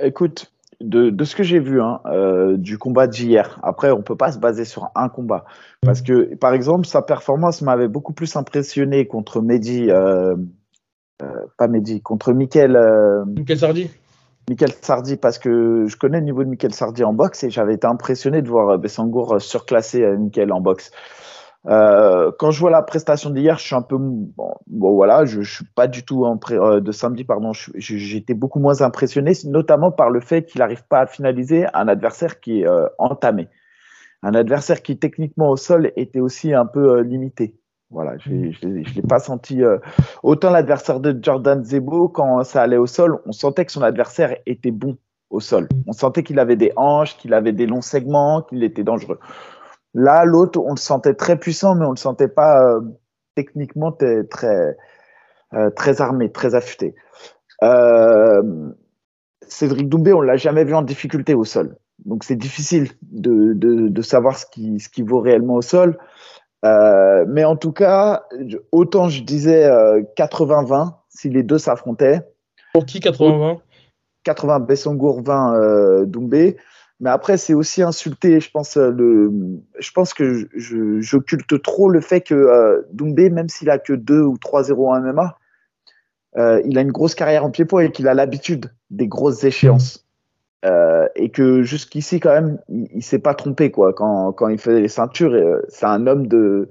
Écoute, de, de, ce que j'ai vu hein, euh, du combat d'hier, après, on peut pas se baser sur un combat. Parce que, par exemple, sa performance m'avait beaucoup plus impressionné contre Mehdi, euh, pas Mehdi, contre Michael. Michael Sardi Michael Sardi, parce que je connais le niveau de Michael Sardi en boxe et j'avais été impressionné de voir Bessangour surclasser Michael en boxe. Euh, quand je vois la prestation d'hier, je suis un peu bon, voilà, je, je suis pas du tout en euh, de samedi pardon, j'étais beaucoup moins impressionné, notamment par le fait qu'il n'arrive pas à finaliser un adversaire qui est euh, entamé, un adversaire qui techniquement au sol était aussi un peu limité. Voilà, je ne l'ai pas senti. autant l'adversaire de Jordan Zebo, quand ça allait au sol, on sentait que son adversaire était bon au sol. On sentait qu'il avait des hanches, qu'il avait des longs segments, qu'il était dangereux. Là, l'autre, on le sentait très puissant, mais on le sentait pas euh, techniquement très, euh, très armé, très affûté. Euh, Cédric Doumbé, on l'a jamais vu en difficulté au sol. Donc c'est difficile de, de, de, savoir ce qui, ce qui vaut réellement au sol. Euh, mais en tout cas, autant je disais 80-20 si les deux s'affrontaient. Pour qui 80-20 80 Bessangour, 20 Doumbé. Mais après, c'est aussi insulter, je pense, euh, je pense que j'occulte trop le fait que euh, Doumbé, même s'il a que 2 ou 3-0 en MMA, euh, il a une grosse carrière en pied-point et qu'il a l'habitude des grosses échéances. Et que jusqu'ici, quand même, il, ne s'est pas trompé, quoi. Quand, quand il faisait les ceintures, c'est un homme de.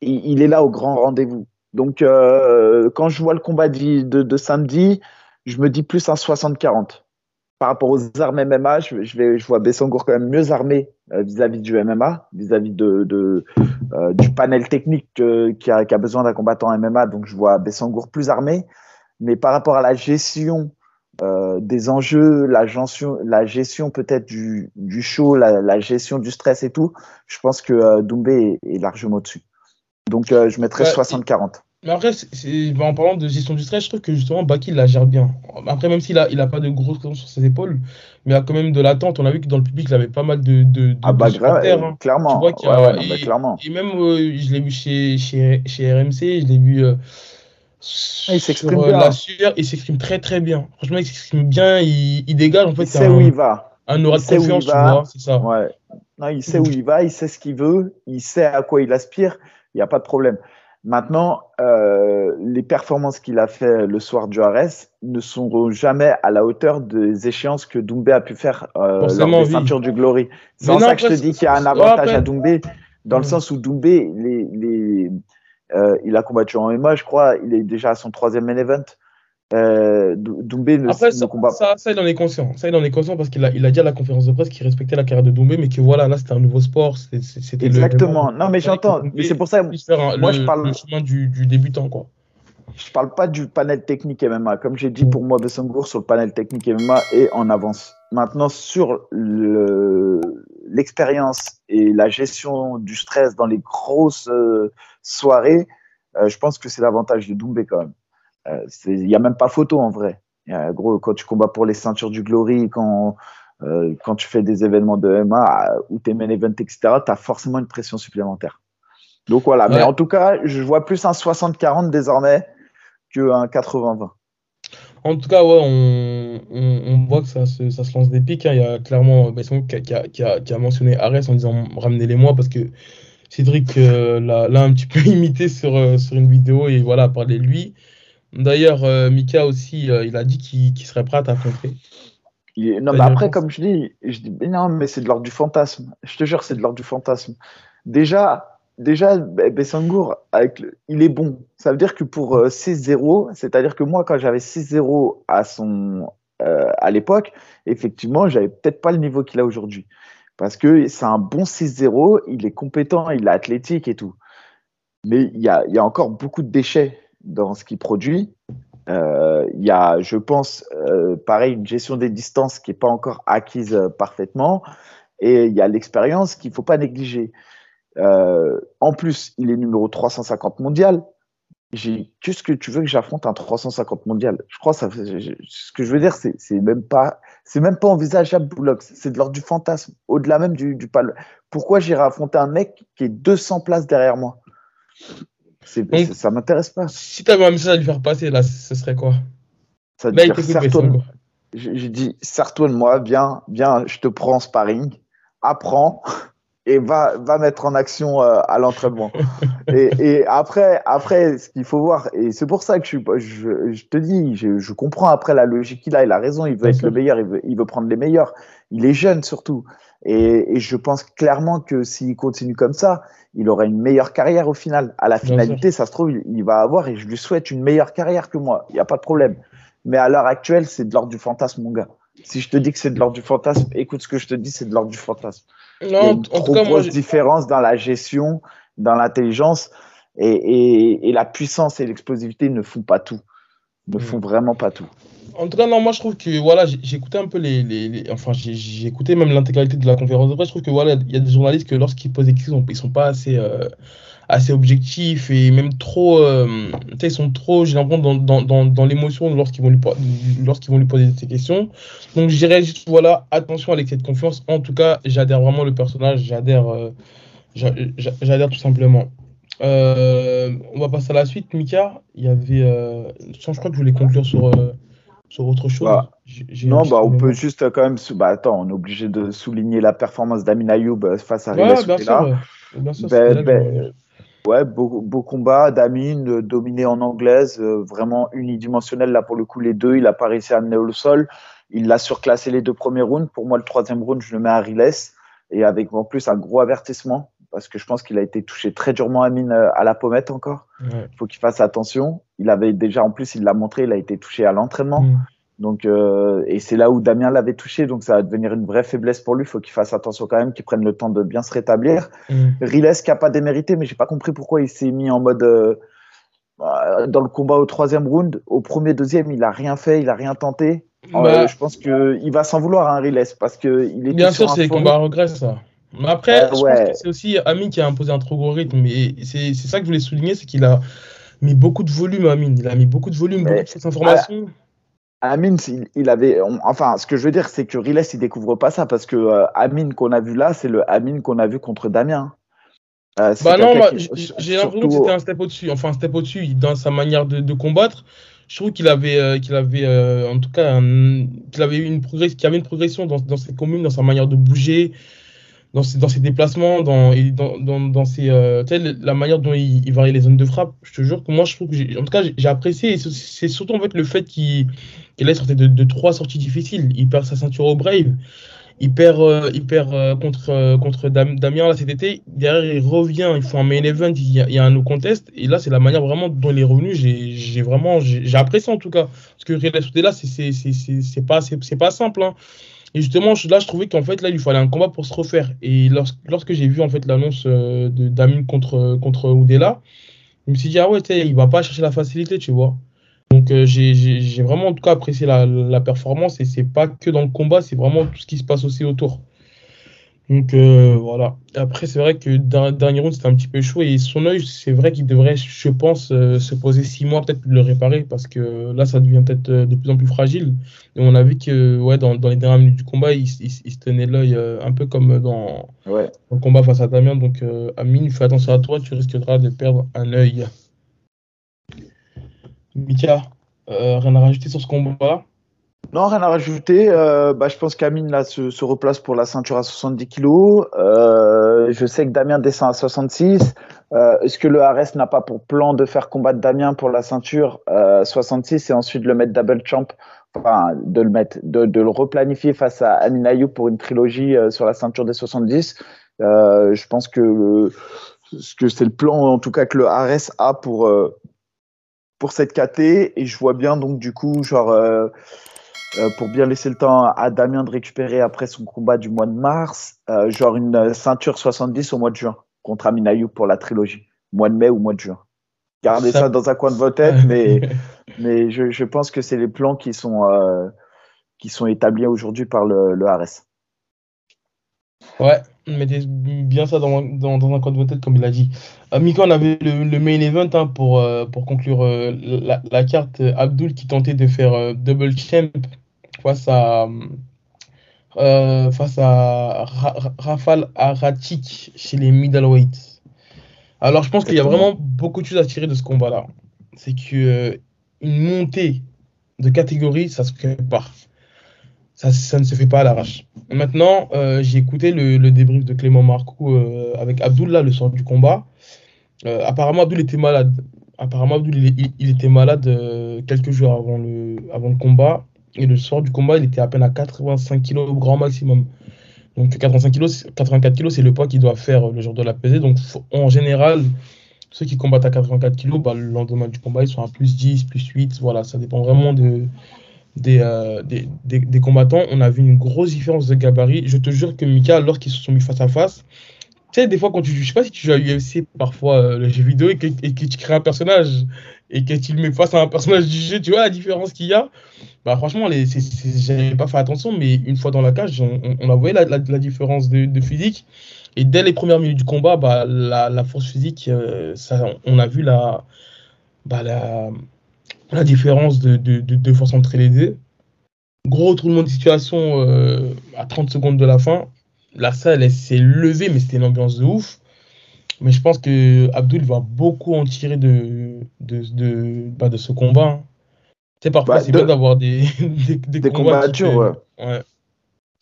Il, il, est là au grand rendez-vous. Donc, quand je vois le combat de, de samedi, je me dis plus un 60-40 par rapport aux armes MMA, je, vais, je vois Bessangour quand même mieux armé euh, vis-à-vis du MMA, vis-à-vis de, de euh, du panel technique qui, a, qui, a, besoin d'un combattant MMA. Donc, je vois Bessangour plus armé. Mais par rapport à la gestion euh, des enjeux, la gestion, la gestion peut-être du, du show, la, la, gestion du stress et tout, je pense que euh, Doumbé est, est largement au-dessus. Donc, je mettrais 60-40. Mais après, en parlant de gestion du stress, je trouve que justement Baki la gère bien. Après, même s'il n'a il a pas de grosses pression sur ses épaules, mais il y a quand même de l'attente. On a vu que dans le public, il avait pas mal de. de, ah, bah, hein. clairement. et, même, euh, je l'ai vu chez, chez, chez, RMC, je l'ai vu. Euh, il s'exprime bien. La sueur, il s'exprime très très bien. Franchement, il s'exprime bien, il, il, dégage en fait. Il sait où il va. Un aura de confiance, tu vois, c'est ça. Ouais. Non, il sait où il va, il sait ce qu'il veut, il sait à quoi il aspire, il n'y a pas de problème. Maintenant, euh, les performances qu'il a fait le soir du Ares ne sont jamais à la hauteur des échéances que Doumbé a pu faire euh, lors des ceintures du Glory. C'est pour ça que je te dis qu'il y a un avantage à Doumbé, dans le sens où Doumbé, les, les, euh, il a combattu en MMA, je crois, il est déjà à son troisième main event. Euh, Doumbé ne, Après, ça, combat ça, ça, il en est conscient. Ça, il en est conscient parce qu'il a, il a dit à la conférence de presse qu'il respectait la carrière de Doumbé, mais que voilà, là, c'était un nouveau sport. C'était Exactement. non, mais j'entends. Mais c'est pour ça. moi, le, je parle. Le chemin du, du, débutant, quoi. Je parle pas du panel technique MMA. Comme j'ai dit, mm. pour moi, Bessengour, sur le panel technique MMA est en avance. Maintenant, sur l'expérience et la gestion du stress dans les grosses euh, soirées, euh, je pense que c'est l'avantage de Doumbé quand même. Euh, il n'y a même pas photo en vrai. gros, quand tu combats pour les ceintures du Glory, quand, euh, quand tu fais des événements de MMA ou tes main events, etc., tu as forcément une pression supplémentaire. Donc voilà, mais en tout cas, je vois plus un 60-40 désormais qu'un 80-20. En tout cas, ouais, on, on, voit que ça se, ça se lance des pics. Hein. Il y a clairement Besson qui, qui, a, qui, a, mentionné Arès en disant ramenez-les-moi parce que Cédric euh, l'a un petit peu imité sur, sur une vidéo et voilà, parler de lui. D'ailleurs, euh, Mika aussi, euh, il a dit qu'il serait prêt à t'affronter. Non, mais après, comme je dis, je dis non, mais c'est de l'ordre du fantasme. Je te jure, c'est de l'ordre du fantasme. Déjà, déjà Bessangour, avec il est bon. Ça veut dire que pour 6-0, euh, c'est-à-dire que moi, quand j'avais 6-0 à, son, à l'époque, effectivement, j'avais peut-être pas le niveau qu'il a aujourd'hui. Parce que c'est un bon 6-0, il est compétent, il est athlétique et tout. Mais il y a, y a encore beaucoup de déchets dans ce qu'il produit. Euh, il y a, je pense, euh, pareil, une gestion des distances qui n'est pas encore acquise euh, parfaitement. Et il y a l'expérience qu'il ne faut pas négliger. en plus, il est numéro 350 mondial. Qu'est-ce que tu veux que j'affronte un 350 mondial Je crois ça. Ce que je veux dire, c'est même pas, même pas envisageable, C'est de l'ordre du fantasme, au-delà même du, du. Pourquoi j'irai affronter un mec qui est 200 places derrière moi? Donc, ça m'intéresse pas. Si tu avais un message à lui faire passer, là, ce serait quoi? Ça Là, dire, J'ai dit, serre-toi de moi, viens, viens, je te prends en sparring, apprends et va, va mettre en action euh, à l'entraînement. et, et, après, après, ce qu'il faut voir, et c'est pour ça que je, je, je te dis, je, je, comprends après la logique qu'il a, il a raison, il veut être le meilleur, il veut, il veut prendre les meilleurs. Il est jeune surtout. Et, et je pense clairement que s'il continue comme ça, il aura une meilleure carrière au final. À la finalité, ça se trouve, il va avoir, et je lui souhaite une meilleure carrière que moi. Il n'y a pas de problème. Mais à l'heure actuelle, c'est de l'ordre du fantasme, mon gars. Si je te dis que c'est de l'ordre du fantasme, écoute ce que je te dis, c'est de l'ordre du fantasme. Non, Il y a une trop grosse différence dans la gestion, dans l'intelligence, et, et, et, la puissance et l'explosivité ne font pas tout. Ne mm. font vraiment pas tout. En tout cas, non, moi je trouve que voilà, j'ai écouté un peu les. les, enfin, j'ai écouté même l'intégralité de la conférence de presse. Je trouve que voilà, il y a des journalistes que lorsqu'ils posent des questions, ils sont pas assez, euh, assez objectifs et même trop. Euh, ils sont trop, j'ai l'impression, dans, dans, dans, dans l'émotion lorsqu'ils vont, lui, lorsqu'ils vont lui poser ces questions. Donc je dirais juste, voilà, attention avec cette confiance. En tout cas, j'adhère vraiment le personnage, j'adhère, euh, j'adhère tout simplement. on va passer à la suite, Mika. Il y avait. je crois que je voulais conclure sur sur autre chose bah, Non, bah, on peut juste quand même. Bah, attends, on est obligé de souligner la performance d'Amin Ayoub euh, face à ouais, bien sûr, bien sûr, ben, ben, ouais, beau, beau combat d'Amin, euh, dominé en anglaise, euh, vraiment unidimensionnel. Là, pour le coup, les deux, il a pas réussi à amener au sol. Il l'a surclassé les deux premiers rounds. Pour moi, le troisième round, je le mets à Riles. Et avec en plus un gros avertissement parce que je pense qu'il a été touché très durement à mine euh, à la pommette encore. Il faut qu'il fasse attention. Il avait déjà, en plus, il l'a montré, il a été touché à l'entraînement. Mm. Donc, euh, et c'est là où Damien l'avait touché, donc ça va devenir une vraie faiblesse pour lui. Il faut qu'il fasse attention quand même, qu'il prenne le temps de bien se rétablir. Mm. Riles qui a pas démérité, mais j'ai pas compris pourquoi il s'est mis en mode euh, dans le combat au troisième round. Au premier, deuxième, il a rien fait, il a rien tenté. Bah. je pense que il va s'en vouloir, hein, Riles, parce que il est. Bien sûr, c'est les combats à regret, ça. Mais après, je pense que c'est aussi Amine qui a imposé un trop gros rythme. Et c'est ça que je voulais souligner, c'est qu'il a mis beaucoup de volume, Amine. Il a mis beaucoup de volume, beaucoup de informations. Amine, il avait. Enfin, ce que je veux dire, c'est que Riles, il découvre pas ça parce que euh, Amine qu'on a vu là, c'est le Amine qu'on a vu contre Damien. Euh, bah non, j'ai l'impression que c'était un step au-dessus, enfin un step au-dessus dans sa manière de, combattre. Je trouve qu'il avait, euh, qu'il avait euh, en tout cas, qu'il avait une progression, qu'il avait une progression dans, dans ses communes, dans sa manière de bouger, dans ses, dans ses déplacements, dans, dans, dans, dans ses, la manière dont il, il variait les zones de frappe. Je te jure que moi, je trouve que, en tout cas, j'ai apprécié. C'est surtout en fait le fait qu'il qu ait sorti de, trois sorties difficiles. Il perd sa ceinture au Brave il perd, euh, il perd euh, contre, euh, contre Damien là, cet été. Derrière, il revient, il faut un main event, il y a, un no contest. Et là, c'est la manière vraiment dont il est revenu. J'ai vraiment, j'ai apprécié en tout cas. Parce que là, c'est pas, c'est pas simple. Hein. Et justement, là, je trouvais qu'en fait, là, il fallait un combat pour se refaire. Et lorsque, j'ai vu en fait l'annonce de Damien contre, contre Oudela, je me suis dit, ah ouais, il va pas chercher la facilité, tu vois. Donc euh, j'ai vraiment en tout cas apprécié la, la performance et c'est pas que dans le combat, c'est vraiment tout ce qui se passe aussi autour. Donc euh, voilà. Après, c'est vrai que dernier round, c'était un petit peu chaud. Et son œil, c'est vrai qu'il devrait, je pense, euh, se poser six mois, peut-être le réparer, parce que là, ça devient peut-être de plus en plus fragile. Et on a vu que ouais, dans, dans les dernières minutes du combat, il, il, se tenait l'œil un peu comme dans, ouais. le combat face à Damien. Donc, Amine, fais attention à toi, tu risqueras de perdre un œil. Mika, euh, rien à rajouter sur ce combat Non, rien à rajouter. Euh, bah, je pense qu'Amine là, se, replace pour la ceinture à 70 kg. Euh, je sais que Damien descend à 66. Est-ce que le Ares n'a pas pour plan de faire combattre Damien pour la ceinture 66 et ensuite le mettre double champ? Enfin, de le mettre, de, le replanifier face à Amine Ayou pour une trilogie sur la ceinture des 70. je pense que, que c'est le plan, en tout cas, que le Ares a pour pour cette KT et je vois bien donc du coup genre euh, euh, pour bien laisser le temps à Damien de récupérer après son combat du mois de mars, euh, genre une ceinture 70 au mois de juin contre Aminayu pour la trilogie, mois de mai ou mois de juin. Gardez ça, dans un coin de votre tête, mais, mais je, je, pense que c'est les plans qui sont, qui sont établis aujourd'hui par le, le Ouais, mettez bien ça dans, dans, dans un coin de votre tête, comme il a dit. Euh, Mika, on avait le, le main event hein, pour, euh, pour conclure euh, la, la, carte. Abdul qui tentait de faire double champ face à, face à Rafal Aratik chez les middleweights. Alors, je pense qu'il y a vraiment beaucoup de choses à tirer de ce combat-là. C'est que une montée de catégorie, ça se prépare. Ça, ça ne se fait pas à l'arrache. Maintenant, euh, j'ai écouté le, le, débrief de Clément Marcou euh, avec Abdullah le soir du combat. Euh, apparemment, Abdul était malade. Apparemment, Abdul, il, il était malade quelques jours avant le, avant le combat. Et le soir du combat, il était à peine à 85 kg au grand maximum. Donc 85 kg, 84 kg, c'est le poids qu'il doit faire le jour de la pesée. Donc en général, ceux qui combattent à 84 kg, bah, le lendemain du combat, ils sont à plus 10, plus 8. Voilà, ça dépend vraiment euh, des, des, des, combattants, on a vu une grosse différence de gabarit. Je te jure que Mika, lorsqu'ils se sont mis face à face, tu sais, des fois, quand tu je sais pas si tu joues à UFC parfois euh, le jeu vidéo et que, tu crées un personnage et que tu le mets face à un personnage du jeu, tu vois la différence qu'il y a? Bah, franchement, j'avais pas fait attention, mais une fois dans la cage, on, on a voyé la, différence de, physique. Et dès les premières minutes du combat, bah, la, force physique, euh, ça, on a vu la, bah, la, différence de, de, de, force entre les deux. Gros retournement de situation euh, à 30 secondes de la fin. La salle s'est levée, mais c'était une ambiance de ouf. Mais je pense que Abdul va beaucoup en tirer de, de, de, bah, de ce combat. Hein. Tu sais, parfois, bah, c'est bien d'avoir des, des, des, combats, durs. Ouais.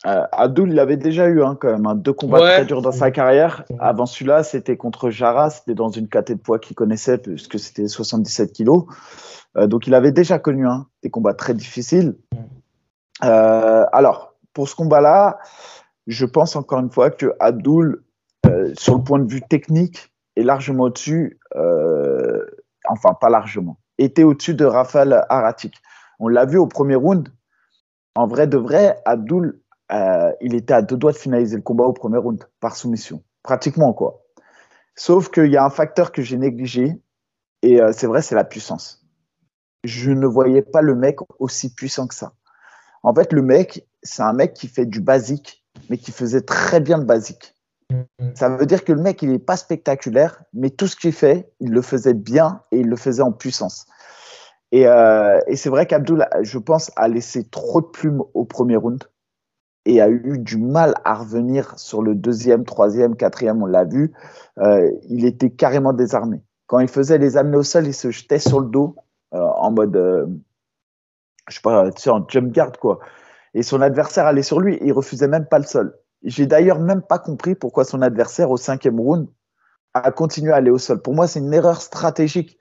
Euh, Abdul, il avait déjà eu hein, quand même hein, deux combats très durs dans sa carrière. Avant celui-là, c'était contre Jara, c'était dans une caté de poids qu'il connaissait, puisque c'était 77 kilos. Euh, donc il avait déjà connu hein, des combats très difficiles. Euh, alors, pour ce combat-là, je pense encore une fois que Abdul, euh, sur le point de vue technique, est largement au-dessus, enfin pas largement, était au-dessus de Rafael Aratik. On l'a vu au premier round. En vrai de vrai, Abdul, il était à deux doigts de finaliser le combat au premier round par soumission, pratiquement quoi. Sauf qu'il y a un facteur que j'ai négligé, et c'est vrai, c'est la puissance je ne voyais pas le mec aussi puissant que ça. En fait, le mec, c'est un mec qui fait du basique, mais qui faisait très bien le basique. Ça veut dire que le mec, il n'est pas spectaculaire, mais tout ce qu'il fait, il le faisait bien et il le faisait en puissance. Et, euh, et c'est vrai qu'Abdul, je pense, a laissé trop de plumes au premier round. et a eu du mal à revenir sur le deuxième, troisième, quatrième, on l'a vu. Euh, il était carrément désarmé. Quand il faisait les amener au sol, il se jetait sur le dos euh, en mode, je sais pas, en jump guard, quoi. Et son adversaire allait sur lui il refusait même pas le sol. J'ai d'ailleurs même pas compris pourquoi son adversaire au cinquième round a continué à aller au sol. Pour moi, c'est une erreur stratégique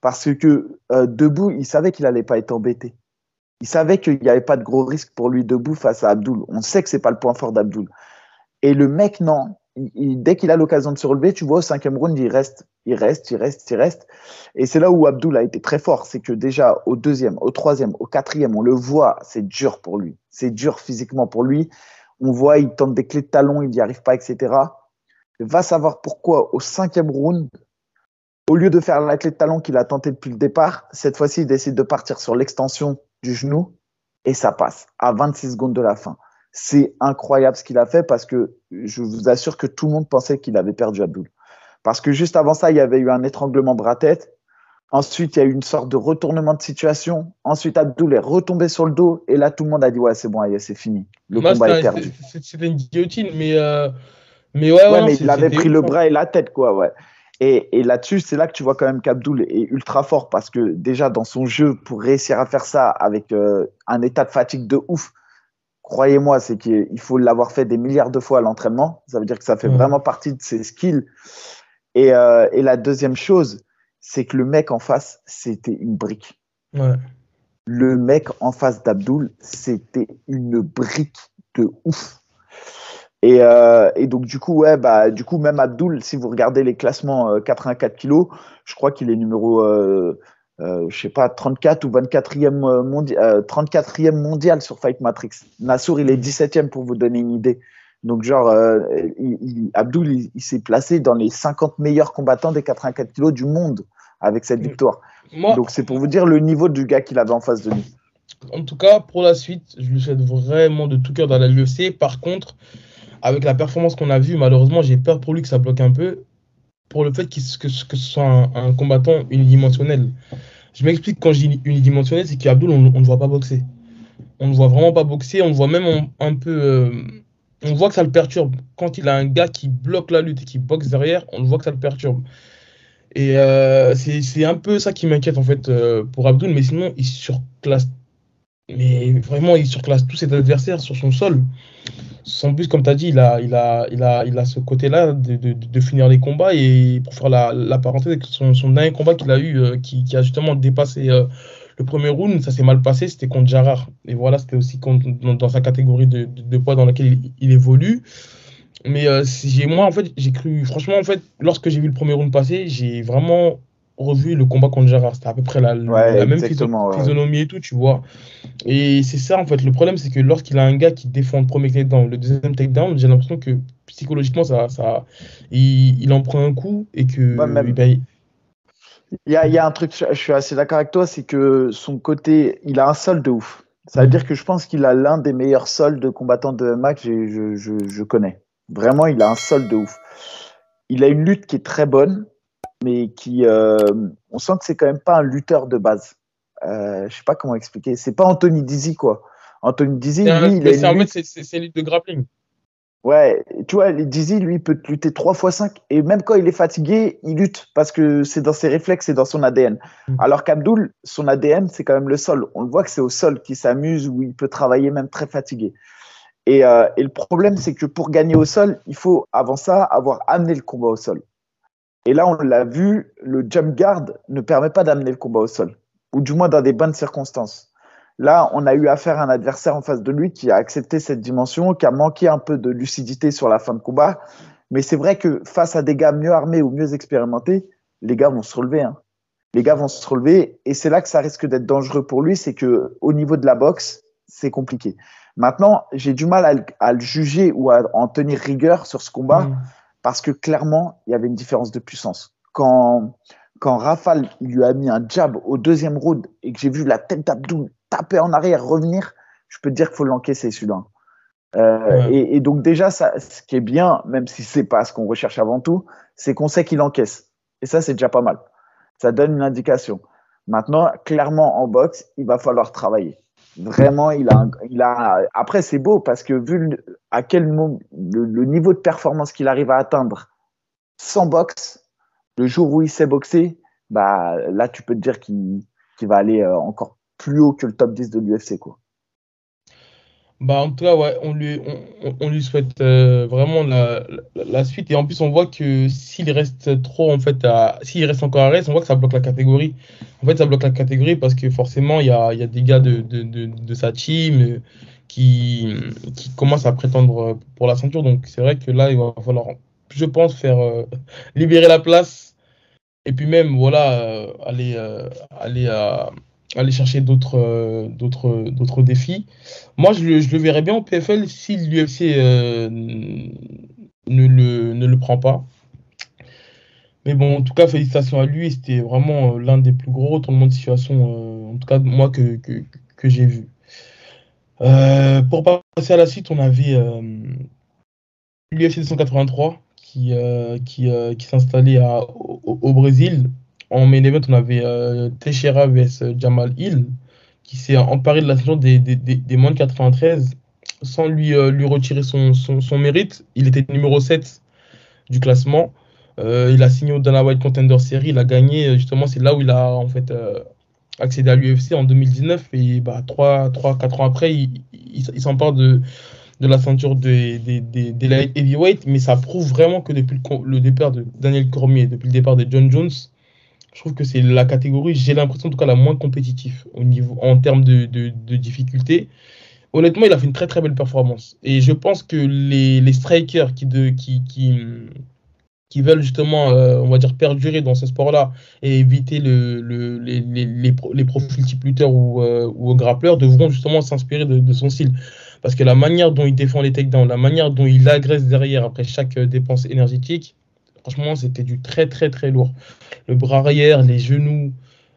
parce que debout, il savait qu'il allait pas être embêté. Il savait qu'il n'y avait pas de gros risque pour lui debout face à Abdul. On sait que c'est pas le point fort d'Abdul. Et le mec, non. dès qu'il a l'occasion de se relever, tu vois, au cinquième round, il reste, il reste, il reste, il reste. Et c'est là où Abdul a été très fort. C'est que déjà, au deuxième, au troisième, au quatrième, on le voit, c'est dur pour lui. C'est dur physiquement pour lui. On voit, il tente des clés de talon, il n'y arrive pas, etc. Va savoir pourquoi, au cinquième round, au lieu de faire la clé de talon qu'il a tenté depuis le départ, cette fois-ci, il décide de partir sur l'extension du genou et ça passe à 26 secondes de la fin. C'est incroyable ce qu'il a fait parce que je vous assure que tout le monde pensait qu'il avait perdu Abdul. Parce que juste avant ça, il y avait eu un étranglement bras-tête. Ensuite, il y a eu une sorte de retournement de situation. Ensuite, Abdul est retombé sur le dos. Et là, tout le monde a dit Ouais, c'est bon, c'est fini. Le combat est perdu. C'était une guillotine, mais. Euh, mais ouais, ouais, mais il avait pris le bras et la tête, quoi, ouais. Et, là-dessus, c'est là que tu vois quand même qu'Abdoul est ultra fort parce que déjà dans son jeu, pour réussir à faire ça avec euh, un état de fatigue de ouf, croyez-moi, c'est qu'il faut l'avoir fait des milliards de fois à l'entraînement. Ça veut dire que ça fait vraiment partie de ses skills. Euh, et, la deuxième chose, c'est que le mec en face, c'était une brique. Le mec en face d'Abdoul, c'était une brique de ouf. Euh, et, donc, du coup, ouais, bah, du coup, même Abdul, si vous regardez les classements 84 euh, kilos, je crois qu'il est numéro, euh, je sais pas, 34 ou 24e, mondial, 34e mondial sur Fight Matrix. Nassour, il est 17e pour vous donner une idée. Donc, genre, il, Abdul, il, s'est placé dans les 50 meilleurs combattants des 84 kilos du monde avec cette victoire. donc, c'est pour vous dire le niveau du gars qu'il avait en face de nous. En tout cas, pour la suite, je lui souhaite vraiment de tout cœur dans la l'UFC. Par contre, avec la performance qu'on a vue, malheureusement, j'ai peur pour lui que ça bloque un peu pour le fait que, que, ce soit un, combattant unidimensionnel. Je m'explique quand je dis unidimensionnel, c'est qu'Abdoul, on ne voit pas boxer. On ne voit vraiment pas boxer, on voit même un, peu. Euh, on voit que ça le perturbe. Quand il a un gars qui bloque la lutte et qui boxe derrière, on voit que ça le perturbe. Et euh, c'est un peu ça qui m'inquiète en fait euh, pour Abdoul, mais sinon, il surclasse. Mais vraiment, il surclasse tous ses adversaires sur son sol son but, comme tu as dit, il a, il a, il a, il a ce côté-là de, de, finir les combats. Et pour faire la, la parenthèse, son, dernier combat qu'il a eu, euh, qui, qui, a justement dépassé euh, le premier round, ça s'est mal passé, c'était contre Jarrah. Et voilà, c'était aussi dans, dans, sa catégorie de, de, poids dans laquelle il, évolue. Mais euh, moi, en fait, j'ai cru, franchement, en fait, lorsque j'ai vu le premier round passer, j'ai vraiment revu le combat contre Jarrah. C'était à peu près la, la même physionomie et tout, tu vois. Et c'est ça, en fait. Le problème, c'est que lorsqu'il a un gars qui défend le premier takedown, le deuxième takedown, j'ai l'impression que psychologiquement, ça, ça, il, il, en prend un coup et que. il, y a, il y a un truc, je suis assez d'accord avec toi, c'est que son côté, il a un sol de ouf. Ça veut mm. dire que je pense qu'il a l'un des meilleurs sols de combattants de Mac que je, je, je connais. Vraiment, il a un sol de ouf. Il a une lutte qui est très bonne mais qui, euh, on sent que c'est quand même pas un lutteur de base. Euh, je sais pas comment expliquer. C'est pas Anthony Dizzy quoi. Anthony Dizzy, lui, il est. En fait, c'est lutte de grappling. Ouais, tu vois, Dizzy, lui, peut lutter 3 x 5 et même quand il est fatigué, il lutte parce que c'est dans ses réflexes, c'est dans son ADN. Mm. Alors qu'Abdoul, son ADN, c'est quand même le sol. On le voit que c'est au sol qu'il s'amuse ou il peut travailler même très fatigué. Et, euh, et le problème, c'est que pour gagner au sol, il faut avant ça avoir amené le combat au sol. Et là, on l'a vu, le jump guard ne permet pas d'amener le combat au sol, ou du moins dans des bonnes circonstances. Là, on a eu affaire à un adversaire en face de lui qui a accepté cette dimension, qui a manqué un peu de lucidité sur la fin de combat. Mais c'est vrai que face à des gars mieux armés ou mieux expérimentés, les gars vont se relever. Hein. Les gars vont se relever et c'est là que ça risque d'être dangereux pour lui, c'est que au niveau de la boxe, c'est compliqué. Maintenant, j'ai du mal à, le juger ou à en tenir rigueur sur ce combat. Mmh parce que clairement, il y avait une différence de puissance. Quand, quand Rafale il lui a mis un jab au deuxième round et que j'ai vu la tête d'Abdoul taper en arrière, revenir, je peux te dire qu'il faut l'encaisser celui-là. Euh, et, donc déjà, ça, ce qui est bien, même si c'est pas ce qu'on recherche avant tout, c'est qu'on sait qu'il encaisse. Et ça, c'est déjà pas mal. Ça donne une indication. Maintenant, clairement, en boxe, il va falloir travailler. Vraiment, il a, il a. Après, c'est beau parce que vu à quel moment le, niveau de performance qu'il arrive à atteindre sans boxe, le jour où il s'est boxé, bah là, tu peux te dire qu'il va aller euh, encore plus haut que le top 10 de l'UFC, quoi. Bah, en tout cas, ouais, on lui, on, lui souhaite euh, vraiment la, la, suite. Et en plus, on voit que s'il reste trop, en fait, s'il reste encore à reste, on voit que ça bloque la catégorie. En fait, ça bloque la catégorie parce que forcément, il y a, y a, des gars de, de, de, sa team euh, qui, qui commencent à prétendre pour la ceinture. Donc, c'est vrai que là, il va falloir, je pense, faire euh, libérer la place. Et puis même, voilà, aller, aller à aller chercher d'autres euh, d'autres d'autres défis. Moi, je le, je le, verrais bien au PFL si l'UFC euh, ne, le, ne le prend pas. Mais bon, en tout cas, félicitations à lui. C'était vraiment euh, l'un des plus gros tournements de situation, en tout cas, moi, que, que, que j'ai vu. pour passer à la suite, on avait l'UFC 283 qui, qui, qui s'installait au, Brésil en main event, on avait euh, Teixeira vs Jamal Hill, qui s'est emparé de la saison des, des, des, moins de 93 sans lui, euh, lui retirer son, son, mérite. Il était numéro 7 du classement. Euh, il a signé au Dana White Contender Series. Il a gagné, justement, c'est là où il a en fait accédé à l'UFC en 2019. Et bah, 3, 3 4 ans après, il, il, s'empare de, de la ceinture des, des, des, light heavyweight. Mais ça prouve vraiment que depuis le, le départ de Daniel Cormier, depuis le départ de John Jones, je trouve que c'est la catégorie, j'ai l'impression en tout cas la moins compétitive au niveau, en termes de, de, difficulté. Honnêtement, il a fait une très très belle performance. Et je pense que les, les strikers qui, de, qui, qui, qui veulent justement, euh, on va dire, perdurer dans ce sport-là et éviter le, le, les, les, les, profils type ou, euh, ou grappleur devront justement s'inspirer de, de, son style. Parce que la manière dont il défend les takedowns, la manière dont il agresse derrière après chaque euh, dépense énergétique, Franchement, c'était du très très très lourd. Le bras arrière, les genoux,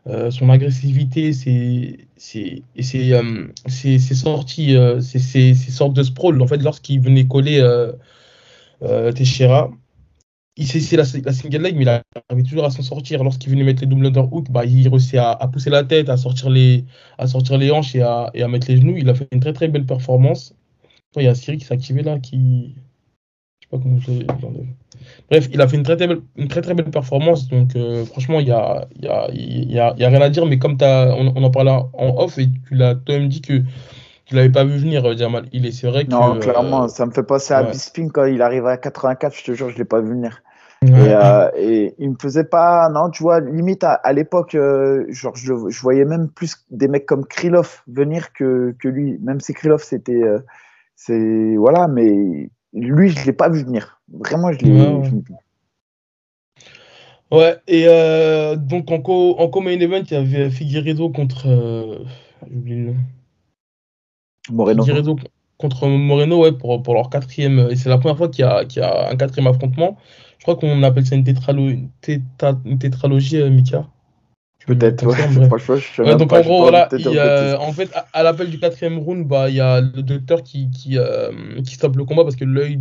euh, son agressivité, c'est c'est euh, euh, sortes de sprawl. En fait, lorsqu'il venait coller euh, Teixeira, c'est la, la, single leg, mais il arrivait toujours à s'en sortir. Lorsqu'il venait mettre les double underhook, bah, il réussit à, à, pousser la tête, à sortir les, à sortir les hanches et à, et à mettre les genoux. Il a fait une très très belle performance. Il y a Siri qui s'est activé là, qui. Je sais pas comment je l'ai Bref, il a fait une très très belle, une très, très belle performance. Donc, euh, franchement, il n'y a, y a, y a, y a, rien à dire. Mais comme as, on, on, en parlait en off et tu l'as toi-même dit que tu l'avais pas vu venir, Jamal. Il est, c'est vrai que. Non, clairement, euh, ça me fait penser à Bisping quand il arrive à 84. Je te jure, je l'ai pas vu venir. Et, euh, et, il me faisait pas, non, tu vois, limite à, à l'époque, euh, genre, je, je, voyais même plus des mecs comme Krylov venir que, que lui. Même si Krylov, c'était, c'est, voilà, mais lui, je l'ai pas vu venir. Vraiment, je l'ai. Ouais, ouais. et euh, donc en co-main event, il y avait Figueredo contre. Euh, J'oublie le nom. Moreno. Figueredo contre Moreno, ouais, pour, pour leur quatrième. Et c'est la première fois qu'il y, a, y a un quatrième affrontement. Je crois qu'on appelle ça une, tétralo... une tétralogie, euh, Mika. Peut-être, ouais. donc en gros, voilà, en fait, à, l'appel du quatrième round, bah, il y a le docteur qui, qui, euh, qui stoppe le combat parce que l'œil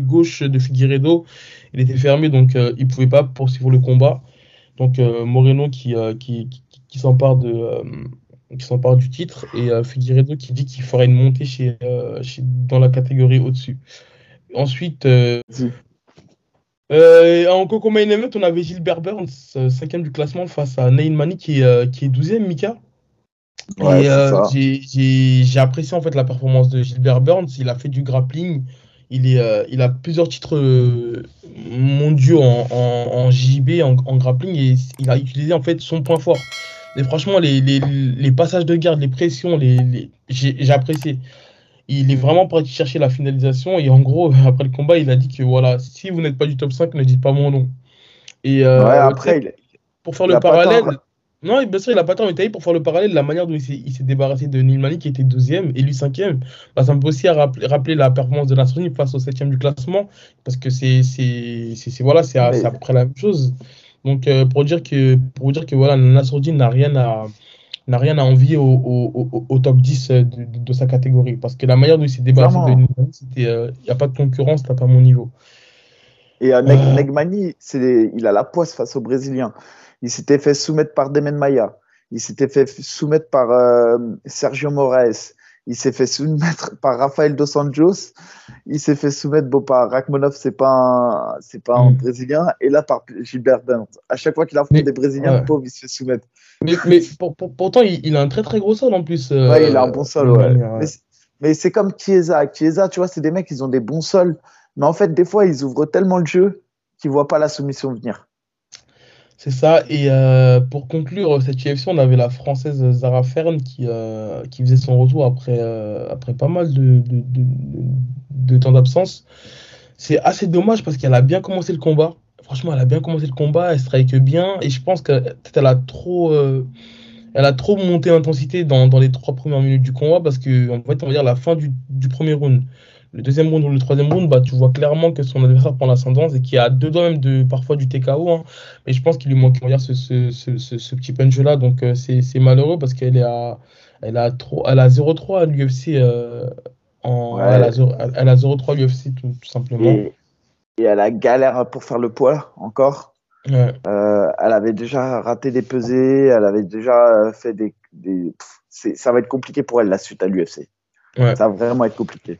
gauche de Figueredo, il était fermé, donc euh, il ne pouvait pas poursuivre le combat. Donc euh, Moreno qui, qui, qui, s'empare de qui s'empare du titre et Figueredo qui dit qu'il ferait une montée chez, chez dans la catégorie au-dessus. Ensuite, euh, en Coco Main Event, on avait Gilbert Burns, euh, cinquième du classement, face à Nain Mani qui est, euh, qui est 12e, Mika. et euh, j'ai apprécié en fait la performance de Gilbert Burns. Il a fait du grappling. Il, est, il a plusieurs titres mondiaux en, en, en JB, en, en, grappling, et il a utilisé en fait son point fort. Et franchement, les, les, les passages de garde, les pressions, les, j'ai apprécié il est vraiment parti chercher la finalisation et en gros, après le combat, il a dit que voilà, si vous n'êtes pas du top 5, ne dites pas mon nom. Et euh, après, pour faire le parallèle, non, bien sûr, il a pas tant mais pour faire le parallèle, la manière dont il s'est débarrassé de Nilmani qui était deuxième et lui cinquième, bah, ça me peut aussi rappeler, rappeler la performance de Nasrani face au septième du classement parce que c'est voilà, c'est à, peu près la même chose. Donc euh, pour dire que pour dire que voilà, Nasruddin n'a rien à n'a rien à envier au, au, au, top 10 de, de, sa catégorie. Parce que la manière dont il s'est débarrassé de c'était il euh, n'y a pas de concurrence, t'as pas mon niveau. Et euh, Neg, Negmani, il a la poisse face aux Brésiliens. Il s'était fait soumettre par Demen Maya. Il s'était fait soumettre par euh, Sergio Moraes. Il s'est fait soumettre par Rafael dos Anjos. Il s'est fait soumettre bon, par Rachmanov, c'est pas un, c'est pas un Mm. Brésilien. Et là, par Gilbert Burns. À chaque fois qu'il affronte Mais- des Brésiliens, ouais. le pauvre, il se fait soumettre. Mais, mais pour- pour- pourtant, il, il a un très très gros sol en plus. euh, Ouais, il a un bon sol, ouais. Mais c'est- Mais c'est comme Chiesa. Chiesa, tu vois, c'est des mecs, ils ont des bons sols. Mais en fait, des fois, ils ouvrent tellement le jeu qu'ils voient pas la soumission venir. C'est ça. Et euh, pour conclure cette UFC, on avait la française Zara Fern qui, euh, qui faisait son retour après, euh, après pas mal de, de, temps d'absence. C'est assez dommage parce qu'elle a bien commencé le combat. Franchement, elle a bien commencé le combat, elle strike bien. Et je pense qu'elle a trop, elle a trop monté l'intensité dans, dans les trois premières minutes du combat parce que, en fait, on va dire la fin du, du premier round. Le deuxième round ou le troisième round, bah, tu vois clairement que son adversaire prend l'ascendance et qu'il y a deux doigts même de, parfois du TKO. hein. Mais je pense qu'il lui manque dire, ce, ce, ce, ce, petit punch-là. Donc, euh, c'est malheureux parce qu'elle est à, elle a, trop, elle a 0-3 à l'UFC. Euh, Ouais. elle a 0 elle a 0-3 à l'UFC tout, tout simplement. Et, et elle a galère pour faire le poids encore. Ouais. Euh, elle avait déjà raté des pesées, elle avait déjà euh, fait des. des... pff, ça va être compliqué pour elle la suite à l'UFC. Ouais. Ça va vraiment être compliqué.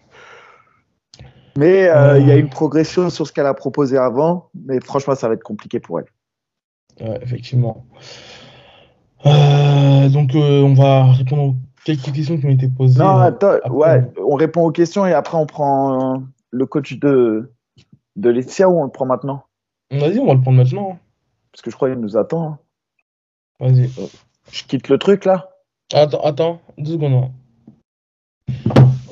Mais euh, il y a Euh. une progression sur ce qu'elle a proposé avant, mais franchement, ça va être compliqué pour elle. Ouais, effectivement. Euh, donc, euh, on va répondre aux quelques questions qui ont été posées. Non, euh, attends, après. ouais, on répond aux questions et après on prend le coach de, de Laetitia ou on le prend maintenant? Vas-y, on va le prendre maintenant. hein. Parce que je crois qu'il nous attend. hein. Vas-y. Je quitte le truc là Attends, attends, deux secondes.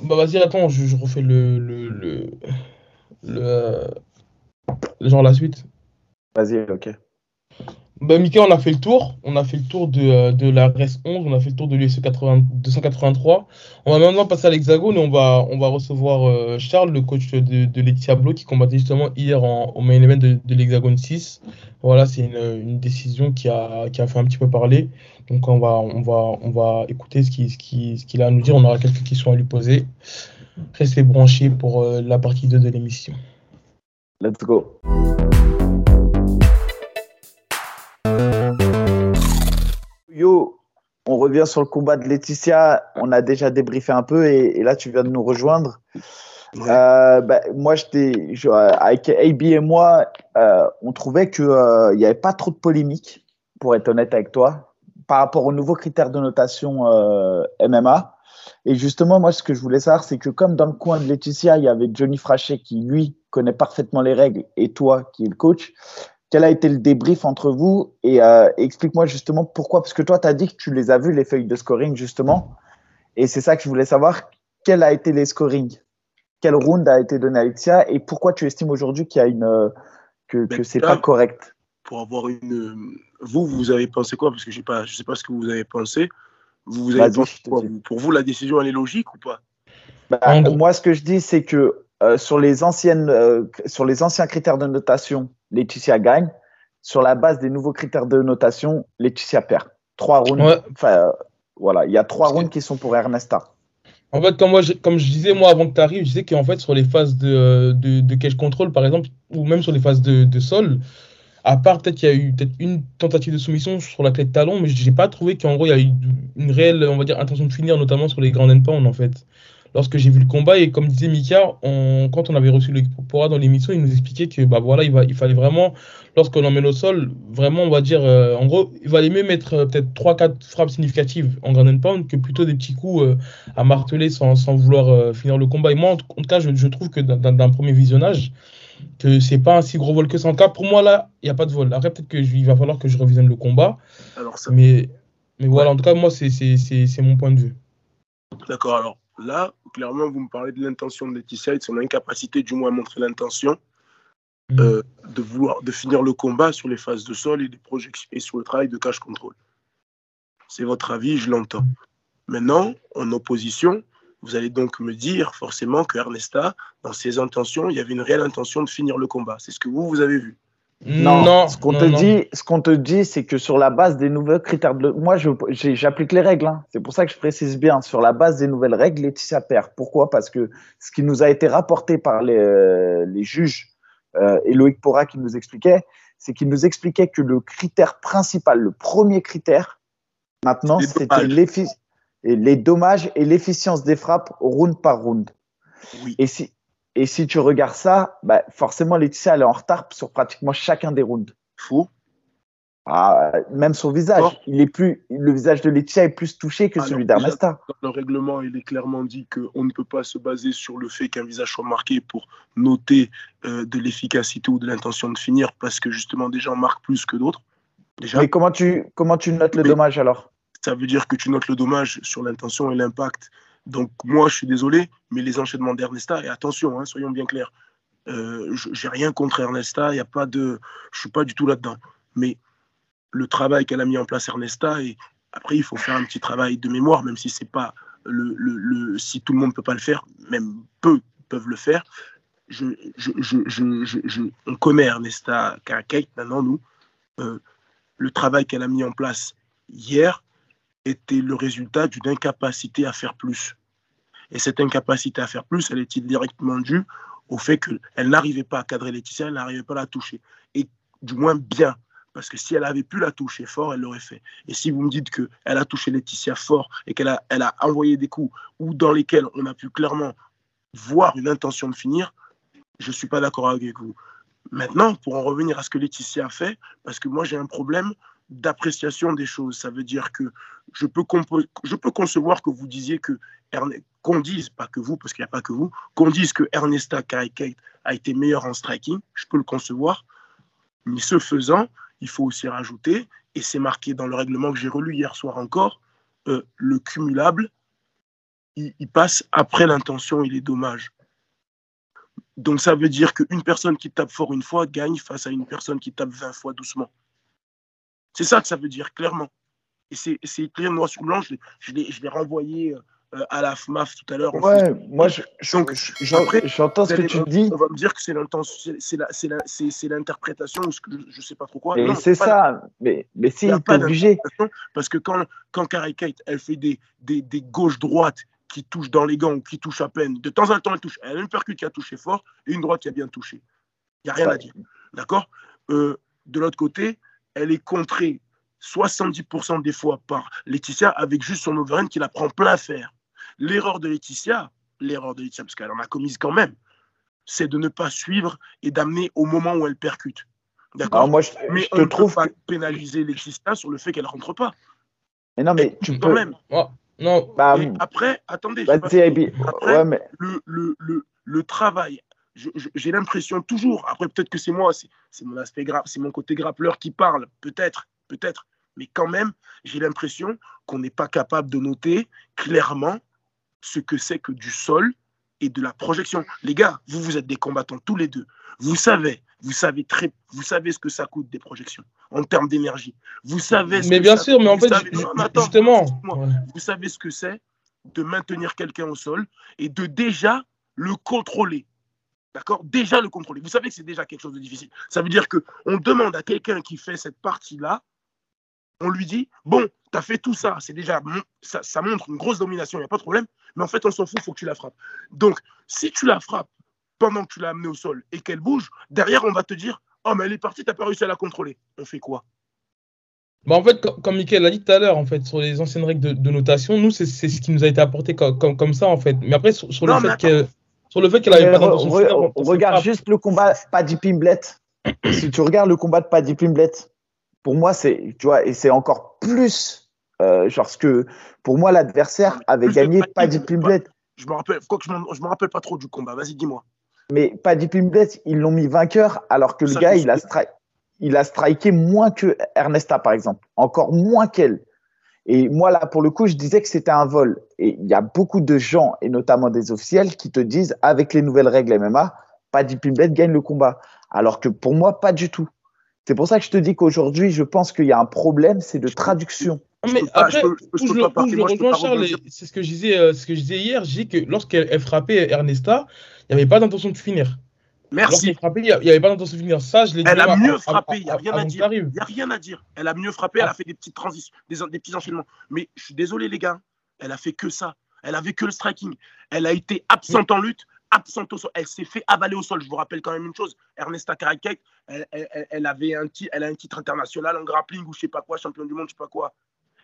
Bah, vas-y, attends, je, je refais le. le, le, le, euh, genre la suite. Vas-y, ok. Bah, Mika, on a fait le tour. On a fait le tour de, euh, de la RES 11, on a fait le tour de 80 283. On va maintenant passer à l'Hexagone et on va, on va recevoir euh, Charles, le coach de, de qui combattait justement hier au main event de, de l'Hexagone 6. Voilà, c'est une, une décision qui a, qui a fait un petit peu parler. Donc, on va, on va, on va écouter ce qu'il ce qui, ce qu'il a à nous dire. On aura quelques questions à lui poser. Restez branchés pour euh, la partie 2 de l'émission. Let's go. Yo, on revient sur le combat de Laetitia. On a déjà débriefé un peu et, et là, tu viens de nous rejoindre. Ouais. Euh, bah, moi, j'étais, euh, avec AB et moi, euh, on trouvait qu'il n'y avait pas trop de polémique, pour être honnête avec toi, par rapport aux nouveaux critères de notation euh, MMA. Et justement, moi, ce que je voulais savoir, c'est que comme dans le coin de Laetitia, il y avait Johnny Frachet qui, lui, connaît parfaitement les règles, et toi, qui est le coach, quel a été le débrief entre vous Et euh, explique-moi justement pourquoi, parce que toi, tu as dit que tu les as vus, les feuilles de scoring, justement. Et c'est ça que je voulais savoir. Quel a été les scorings? Quel round a été donné à Laetitia Et pourquoi tu estimes aujourd'hui qu'il y a une, euh, que, que Ben, c'est pas correct? Pour avoir une. Vous, vous avez pensé quoi? Parce que je ne sais pas ce que vous avez pensé. Vous, vous avez pensé quoi? Pour vous, la décision, elle est logique ou pas? Bah, Moi, ce que je dis, c'est que euh, sur, les anciennes, euh, sur les anciens critères de notation, Laetitia gagne. Sur la base des nouveaux critères de notation, Laetitia perd. Trois rounds. Ouais. Enfin, euh, voilà, il y a trois rounds qui sont pour Ernesta. En fait, comme, moi, je, comme je disais, moi, avant que tu arrives, je disais qu'en fait, sur les phases de, euh, de, de cage control, par exemple, ou même sur les phases de, de sol, à part peut-être qu'il y a eu peut-être une tentative de soumission sur la clé de talon, mais j'ai pas trouvé qu'en gros, il y a eu une réelle, on va dire, intention de finir, notamment sur les grand and pound, en fait. Lorsque j'ai vu le combat, et comme disait Mika, on- quand on avait reçu le Pora dans l'émission, il nous expliquait que bah voilà, il, va, il fallait vraiment, lorsqu'on emmène au sol, vraiment, on va dire, euh, en gros, il valait mieux mettre euh, peut-être 3-4 frappes significatives en grand and pound que plutôt des petits coups euh, à marteler sans, sans vouloir finir le combat. Et moi, en tout cas, je, je trouve que d'un- premier visionnage, que c'est pas un si gros vol que ça. En tout cas, pour moi, là, il n'y a pas de vol. Après, peut-être qu'il va falloir que je revisionne le combat. Alors, ça, Mais, mais voilà, en tout cas, moi, c'est mon point de vue. d'accord. Alors là, clairement, vous me parlez de l'intention de Laetitia et de son incapacité, du moins, à montrer l'intention Mhm. euh, de vouloir de finir le combat sur les phases de sol et, des projections, et sur le travail de cache contrôle. C'est votre avis, je l'entends. Maintenant, en opposition, vous allez donc me dire forcément que Ernesta, dans ses intentions, il y avait une réelle intention de finir le combat. C'est ce que vous, vous avez vu. Non, ce qu'on non, te non. dit, ce qu'on te dit, c'est que sur la base des nouveaux critères de, moi, j'applique les règles. hein. C'est pour ça que je précise bien. Sur la base des nouvelles règles, Laetitia perd. Pourquoi? Parce que ce qui nous a été rapporté par les, euh, les juges euh, et Loïc Pora qui nous expliquait, c'est qu'il nous expliquait que le critère principal, le premier critère, Maintenant, c'était les dommages et l'efficience des frappes round par round. Oui. Et si, et si tu regardes ça, bah forcément, Laetitia, elle est en retard sur pratiquement chacun des rounds. Fou. Ah, même son visage, il est plus, le visage de Laetitia est plus touché que celui d'Ernesta. Dans le règlement, il est clairement dit qu'on ne peut pas se baser sur le fait qu'un visage soit marqué pour noter euh, de l'efficacité ou de l'intention de finir, parce que justement, des gens marquent plus que d'autres. Déjà. Mais comment tu, comment tu notes le dommage alors? Ça veut dire que tu notes le dommage sur l'intention et l'impact. Donc, moi, je suis désolé, mais les enchaînements d'Ernesta, et attention, hein, soyons bien clairs, euh, j'ai rien contre Ernesta, il y a pas de, je suis pas du tout là-dedans. Mais le travail qu'elle a mis en place Ernesta. Et après, il faut faire un petit travail de mémoire, même si c'est pas le, le, si tout le monde peut pas le faire, même peu peuvent le faire. On connaît Ernesta Kate maintenant, nous. Euh, le travail qu'elle a mis en place hier était le résultat d'une incapacité à faire plus. Et cette incapacité à faire plus, elle est directement due au fait qu'elle n'arrivait pas à cadrer Laetitia, elle n'arrivait pas à la toucher? Et du moins bien. Parce que si elle avait pu la toucher fort, elle l'aurait fait. Et si vous me dites qu'elle a touché Laetitia fort et qu'elle a, envoyé des coups ou dans lesquels on a pu clairement voir une intention de finir, je ne suis pas d'accord avec vous. Maintenant, pour en revenir à ce que Laetitia a fait, parce que moi j'ai un problème d'appréciation des choses. Ça veut dire que je peux, je peux concevoir que vous disiez que qu'on dise, pas que vous, parce qu'il n'y a pas que vous, qu'on dise que Ernesta Kate a été meilleure en striking, je peux le concevoir. Mais ce faisant, il faut aussi rajouter, et c'est marqué dans le règlement que j'ai relu hier soir encore, euh, le cumulable, il, passe après l'intention et les dommages. Donc ça veut dire qu'une personne qui tape fort une fois gagne face à une personne qui tape 20 fois doucement. C'est ça que ça veut dire, clairement. Et c'est écrit noir sur blanc, je, je l'ai renvoyé euh, à la FMAF tout à l'heure. Ouais, moi, j'entends ce que tu dis. On va me dire que c'est l'interprétation ou ce que je, ne sais pas trop quoi. Et c'est ça, mais, mais si, pas obligé. Parce que quand, quand Carrie Kate, elle fait des, des, des gauches-droites qui touchent dans les gants ou qui touchent à peine, de temps en temps, elle touche. Elle a une percute qui a touché fort et une droite qui a bien touché. Il n'y a rien à dire. D'accord? Euh, De l'autre côté, elle est contrée 70% des fois par Laetitia avec juste son overhand qui la prend plein fer. L'erreur de Laetitia, l'erreur de Laetitia, parce qu'elle en a commise quand même, c'est de ne pas suivre et d'amener au moment où elle percute. D'accord moi, je, Mais on ne trouve peut pas pénaliser Laetitia sur le fait qu'elle ne rentre pas. Mais non, mais tu peux. même. non. Bah, après, attendez. après, le, le, le, le travail j'ai l'impression toujours, après peut-être que c'est moi, c'est mon aspect grave, c'est mon côté grappleur qui parle, peut-être, peut-être, mais quand même, j'ai l'impression qu'on n'est pas capable de noter clairement ce que c'est que du sol et de la projection. Les gars, vous, vous êtes des combattants tous les deux. Vous savez, vous savez très, vous savez ce que ça coûte des projections en termes d'énergie. Vous savez. Ce mais bien sûr, mais en fait, justement, vous savez ce que c'est de maintenir quelqu'un au sol et de déjà le contrôler. D'accord? Déjà le contrôler. Vous savez que c'est déjà quelque chose de difficile. Ça veut dire que on demande à quelqu'un qui fait cette partie-là on lui dit Bon, tu as fait tout ça, c'est déjà, ça, montre une grosse domination, il n'y a pas de problème, mais en fait, on s'en fout, il faut que tu la frappes. Donc, si tu la frappes pendant que tu l'as amenée au sol et qu'elle bouge, derrière, on va te dire Oh, mais elle est partie, tu n'as pas réussi à la contrôler. On fait quoi? Bah en fait, comme Mickaël l'a dit tout à l'heure, en fait, sur les anciennes règles de, notation, nous, c'est ce qui nous a été apporté comme, comme, ça, en fait. Mais après, sur, le, fait qu'elle, sur le fait qu'elle avait pas on regarde juste le combat Paddy Pimblet. si tu regardes le combat de Paddy Pimblet, pour moi, c'est, tu vois, et c'est encore plus, euh, genre, ce que, pour moi, l'adversaire avait gagné Paddy Pimblet. Je me rappelle, quoi que je, me rappelle pas trop du combat. Vas-y, dis-moi. Mais Paddy Pimblet, ils l'ont mis vainqueur, alors que le gars, il a, il a striké moins que Ernesta, par exemple. Encore moins qu'elle. Et moi, là, pour le coup, je disais que c'était un vol. Et il y a beaucoup de gens, et notamment des officiels, qui te disent, avec les nouvelles règles MMA, Paddy Pimblet gagne le combat. Alors que pour moi, pas du tout. C'est pour ça que je te dis qu'aujourd'hui, je pense qu'il y a un problème, c'est de traduction. Mais après, je, le, rejoins, Charles, c'est ce que je disais, euh, ce que je disais hier. J'ai dit que lorsqu'elle frappait Ernesta, il n'y avait pas d'intention de finir. Merci. Frappait, il n'y avait pas finir. Ça, je l'ai dit. Elle a mieux frappé, il n'y a rien à dire. Il n'y a rien à dire. Elle a mieux frappé, elle a fait des petites transitions, des, des petits enchaînements. Mais je suis désolé, les gars, elle a fait que ça. Elle avait que le striking. Elle a été absente en lutte absente au sol. Elle s'est fait avaler au sol. Je vous rappelle quand même une chose. Ernesta Karakek, elle, avait un, elle a un titre international en grappling ou je sais pas quoi, champion du monde, je sais pas quoi.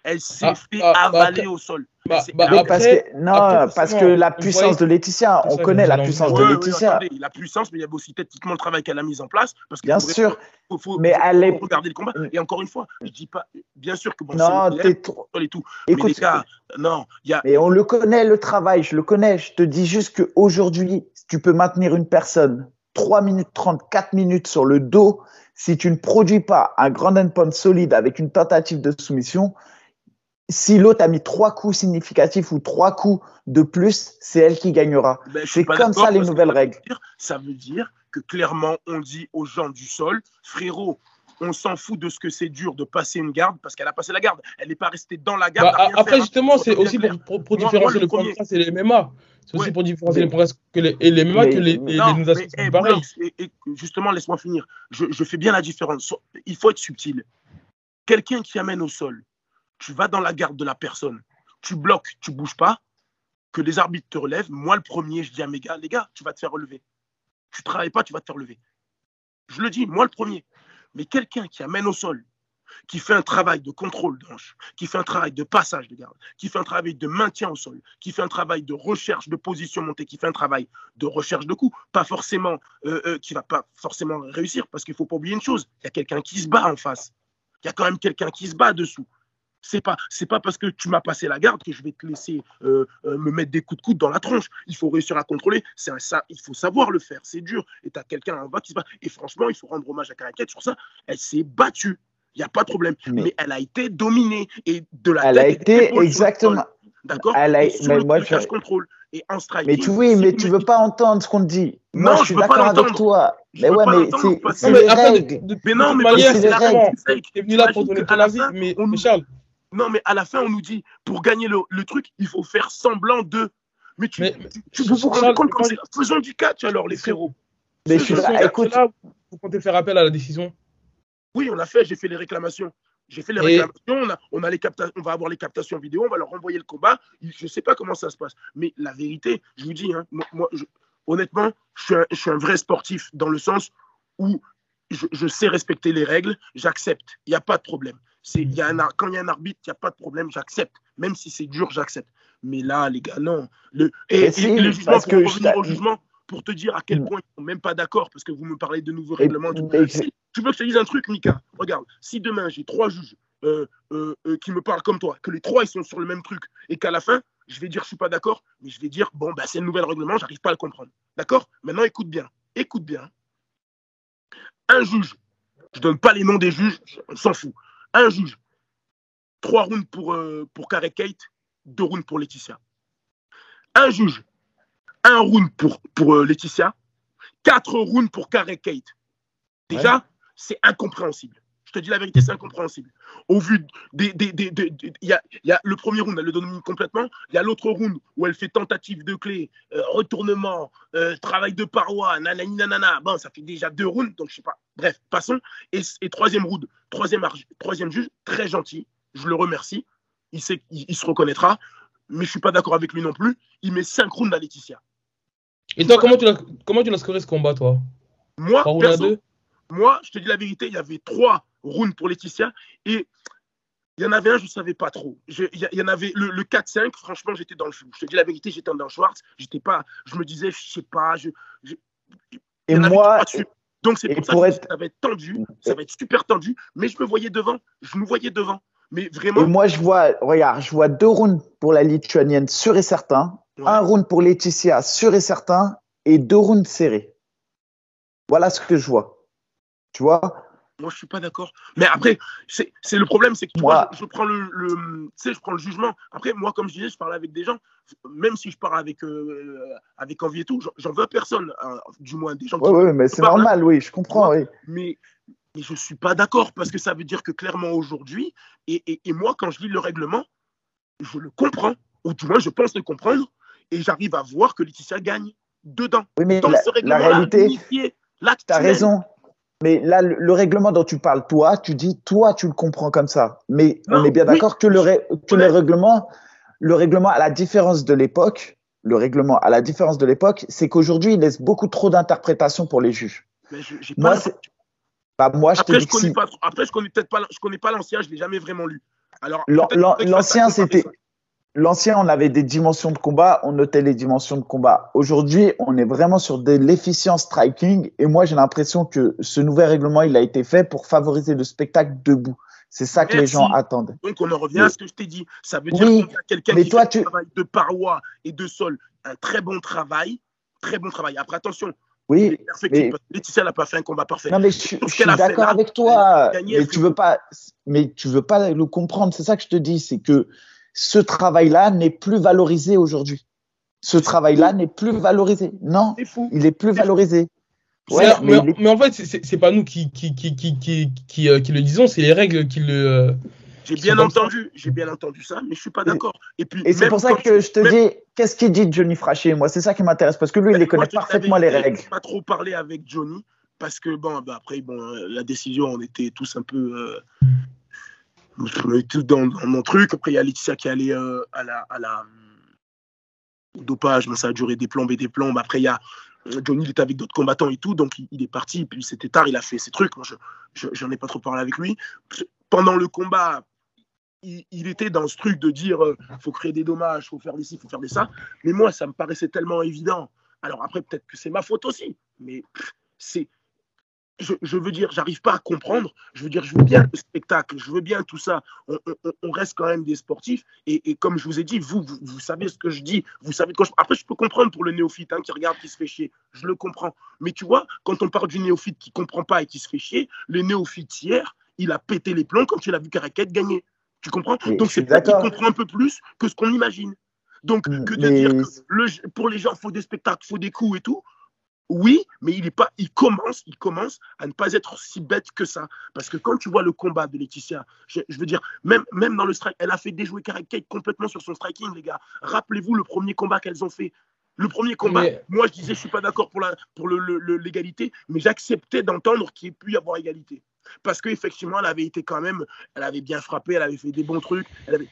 Elle s'est ah, fait ah, bah, avaler au sol. Bah, bah, parce que, non, parce que la puissance de Laetitia, on connaît la puissance de Laetitia. la puissance, mais il y a aussi techniquement le travail qu'elle a mis en place. Parce bien sûr. Il faut, mais elle est... regarder le combat. Et encore une fois, je dis pas, bien sûr que bon, non, t'es trop. Et tout. Écoute, mais les gars, non, il y a. Mais on le connaît, le travail, je le connais. Je te dis juste qu'aujourd'hui, tu peux maintenir une personne 3 minutes 30, 4 minutes sur le dos. Si tu ne produis pas un grand endpoint solide avec une tentative de soumission, si l'autre a mis trois coups significatifs ou trois coups de plus, c'est elle qui gagnera. Ben, c'est comme ça les nouvelles règles. Ça veut dire que clairement, on dit aux gens du sol, frérot, on s'en fout de ce que c'est dur de passer une garde parce qu'elle a passé la garde. Elle n'est pas restée dans la garde. Bah, après, justement, c'est aussi pour, différencier le point de et les MMA. C'est aussi pour différencier les que les, et les MMA que les, les, et, justement, laisse-moi finir. Je, je, fais bien la différence. Il faut être subtil. Quelqu'un qui amène au sol, tu vas dans la garde de la personne, tu bloques, tu bouges pas, que les arbitres te relèvent. Moi, le premier, je dis à mes gars, les gars, tu vas te faire relever. Tu travailles pas, tu vas te faire relever. Je le dis, moi le premier. Mais quelqu'un qui amène au sol, qui fait un travail de contrôle d'anche, qui fait un travail de passage de garde, qui fait un travail de maintien au sol, qui fait un travail de recherche de position montée, qui fait un travail de recherche de coup, pas forcément, euh, euh, qui va pas forcément réussir, parce qu'il faut pas oublier une chose, il y a quelqu'un qui se bat en face. Il y a quand même quelqu'un qui se bat dessous. C'est pas, c'est pas parce que tu m'as passé la garde que je vais te laisser euh, euh, me mettre des coups de coude dans la tronche. Il faut réussir à contrôler. C'est ça, il faut savoir le faire. C'est dur. Et tu as quelqu'un en bas qui se bat. Et franchement, il faut rendre hommage à Caraquette sur ça. Elle s'est battue. Il n'y a pas de problème. Mais, elle a été dominée. Et de la Elle a été exactement. D'accord? Elle a... mais moi, je... contrôle. Et en strike. Mais tu, oui, mais tu veux pas entendre ce qu'on te dit. Non, moi, je suis d'accord avec toi. mais ouais, mais c'est les règles. Mais non, mais c'est la règle. Tu es venu là pour donner ton avis. Mais Charles, non, mais à la fin, on nous dit, pour gagner le, truc, il faut faire semblant de. Mais tu, tu, vous vous rendez compte quand c'est Faisons du catch alors, les frérots. Mais je suis là, écoute. vous comptez faire appel à la décision Oui, on a fait, j'ai fait les réclamations. J'ai fait les réclamations, on, a, on, a les on va avoir les captations vidéo, on va leur renvoyer le combat. Je ne sais pas comment ça se passe. Mais la vérité, je vous dis, hein, moi, honnêtement, je suis, un, je suis, un, vrai sportif dans le sens où je, je sais respecter les règles, j'accepte, il n'y a pas de problème. C'est, y a un, quand il y a un arbitre, il n'y a pas de problème, j'accepte. Même si c'est dur, j'accepte. Mais là, les gars, non. Le, et, le jugement, pour revenir au jugement, pour te dire à quel mm. point ils ne sont même pas d'accord, parce que vous me parlez de nouveaux règlements. tu veux que je te dise un truc, Mika Regarde, si demain j'ai trois juges euh, euh, euh, qui me parlent comme toi, que les trois ils sont sur le même truc, et qu'à la fin, je vais dire je suis pas d'accord, mais je vais dire bon, bah, c'est le nouvel règlement, j'arrive pas à le comprendre. D'accord? Maintenant, écoute bien. Écoute bien. Un juge, je donne pas les noms des juges, on s'en fout un juge. Trois rounds pour, euh, pour Kate, deux rounds pour Laetitia. Un juge, un round pour, pour euh, Laetitia, quatre rounds pour Kate. Déjà, c'est incompréhensible. Je te dis la vérité, c'est incompréhensible. Au vu des. Il y, a, y, a, le premier round, elle le domine complètement. Il y a l'autre round où elle fait tentative de clé, euh, retournement, euh, travail de paroi, nanani nanana. Bon, ça fait déjà deux rounds, donc je sais pas. Bref, passons. Et, troisième round, troisième, troisième juge, très gentil. Je le remercie. Il, sait, il, se reconnaîtra. Mais je suis pas d'accord avec lui non plus. Il met cinq rounds à Laetitia. Et toi, comment tu, l'as, comment tu l'as scoré ce combat, toi? Moi, perso, moi, je te dis la vérité, il y avait trois rounds pour Laetitia et il y en avait un, je ne savais pas trop. Il y, en avait le, 4-5, franchement, j'étais dans le flou. Je te dis la vérité, j'étais dans Schwartz. J'étais pas, je me disais, je sais pas. Je, et moi, donc c'est pour ça que ça va être tendu, ça va être super tendu, mais je me voyais devant, je nous voyais devant. Mais vraiment. Et moi, je vois, regarde, je vois deux rounds pour la lituanienne, sûr et certain. Un round pour Laetitia, sûr et certain. Et deux rounds serrés. Voilà ce que je vois. Tu vois? Moi, je suis pas d'accord. Mais après, c'est le problème, c'est que moi, je, prends le, le je prends le jugement. Après, moi, comme je disais, je parle avec des gens. Même si je parle avec, euh, avec envie et tout, j'en veux à personne. Hein, du moins, des gens Oui, oui, mais c'est normal, oui, je comprends. Oui. Mais, mais je suis pas d'accord parce que ça veut dire que clairement aujourd'hui, et, et, et, moi, quand je lis le règlement, je le comprends, ou du moins, je pense le comprendre, et j'arrive à voir que Laetitia gagne dedans. Oui, mais Dans la, ce règlement, la réalité, tu as raison. Mais là, le, règlement dont tu parles, toi, tu dis, toi, tu le comprends comme ça. Mais on est bien d'accord que, le, le règlement, le règlement, à la différence de l'époque, le règlement, à la différence de l'époque, c'est qu'aujourd'hui, il laisse beaucoup trop d'interprétations pour les juges. Mais je, moi, bah, moi, je après, je connais pas, après, je connais peut-être pas, je connais pas l'ancien, je l'ai jamais vraiment lu. Alors, L'ancien, c'était. L'ancien, on avait des dimensions de combat, on notait les dimensions de combat. Aujourd'hui, on est vraiment sur de l'efficience striking. Et moi, j'ai l'impression que ce nouvel règlement, il a été fait pour favoriser le spectacle debout. C'est ça que les gens attendent. Donc, on en revient à ce que je t'ai dit. Ça veut dire Oui, qu'on a quelqu'un qui toi, fait tu- un travail de paroi et de sol, un très bon travail. Très bon travail. Après, attention, Oui, mais- Laetitia n'a pas fait un combat parfait. non, mais je, je suis d'accord avec toi. Mais tu veux pas, mais tu veux pas le comprendre. C'est ça que je te dis, c'est que ce travail-là n'est plus valorisé aujourd'hui. Ce travail-là n'est plus valorisé. Non, fou. il est plus valorisé. Ouais, mais, mais il est- mais en fait, c'est- pas nous qui, qui, qui, qui, qui, qui, euh, qui le disons, c'est les règles qui le. euh, J'ai bien entendu, j'ai bien entendu ça, mais je suis pas d'accord. Et puis, Et c'est pour ça que tu- je te même- dis, qu'est-ce qu'il dit Johnny Frachet Moi, c'est ça qui m'intéresse parce que lui, il les Moi, connaît parfaitement les règles. Pas trop parlé avec Johnny parce que bon, bah, après bon, euh, la décision, on était tous un peu, euh, tous dans, dans mon truc. Après, il y a Laetitia qui allait euh, à la, à la au dopage, mais ça a duré des plombes et des plombes. Après, il y a euh, Johnny, il était avec d'autres combattants et tout, donc il, il est parti. Puis c'était tard, il a fait ses trucs. Moi, je, je- j'en ai pas trop parlé avec lui. Pendant le combat. Il, il était dans ce truc de dire euh, faut créer des dommages, faut faire des ci, faut faire des ça. Mais moi, ça me paraissait tellement évident. Alors après, peut-être que c'est ma faute aussi, mais c'est. Je, je veux dire, j'arrive pas à comprendre. Je veux dire, je veux bien le spectacle, je veux bien tout ça. On, on- on reste quand même des sportifs. Et, et comme je vous ai dit, vous, vous, vous savez ce que je dis. Vous savez de quoi je... Après, je peux comprendre pour le néophyte hein, qui regarde, qui se fait chier. Je le comprends. Mais tu vois, quand on parle du néophyte qui comprend pas et qui se fait chier, le néophyte hier, il a pété les plombs quand il a vu Caraquette gagner. Tu comprends? Mais Donc c'est peut-être qu'il comprend un peu plus que ce qu'on imagine. Donc Mm, que de mais- dire que le, pour les gens, il faut des spectacles, il faut des coups et tout. Oui, mais il est pas, il commence, il commence à ne pas être si bête que ça. Parce que quand tu vois le combat de Laetitia, je, je veux dire, même, même dans le strike, elle a fait déjouer Kate complètement sur son striking, les gars. Rappelez-vous le premier combat qu'elles ont fait. Le premier combat, Mais- moi je disais, je suis pas d'accord pour la, pour le, le- le- l'égalité, mais j'acceptais d'entendre qu'il ait pu y avoir égalité. Parce qu'effectivement, elle avait été quand même, elle avait bien frappé, elle avait fait des bons trucs. elle avait-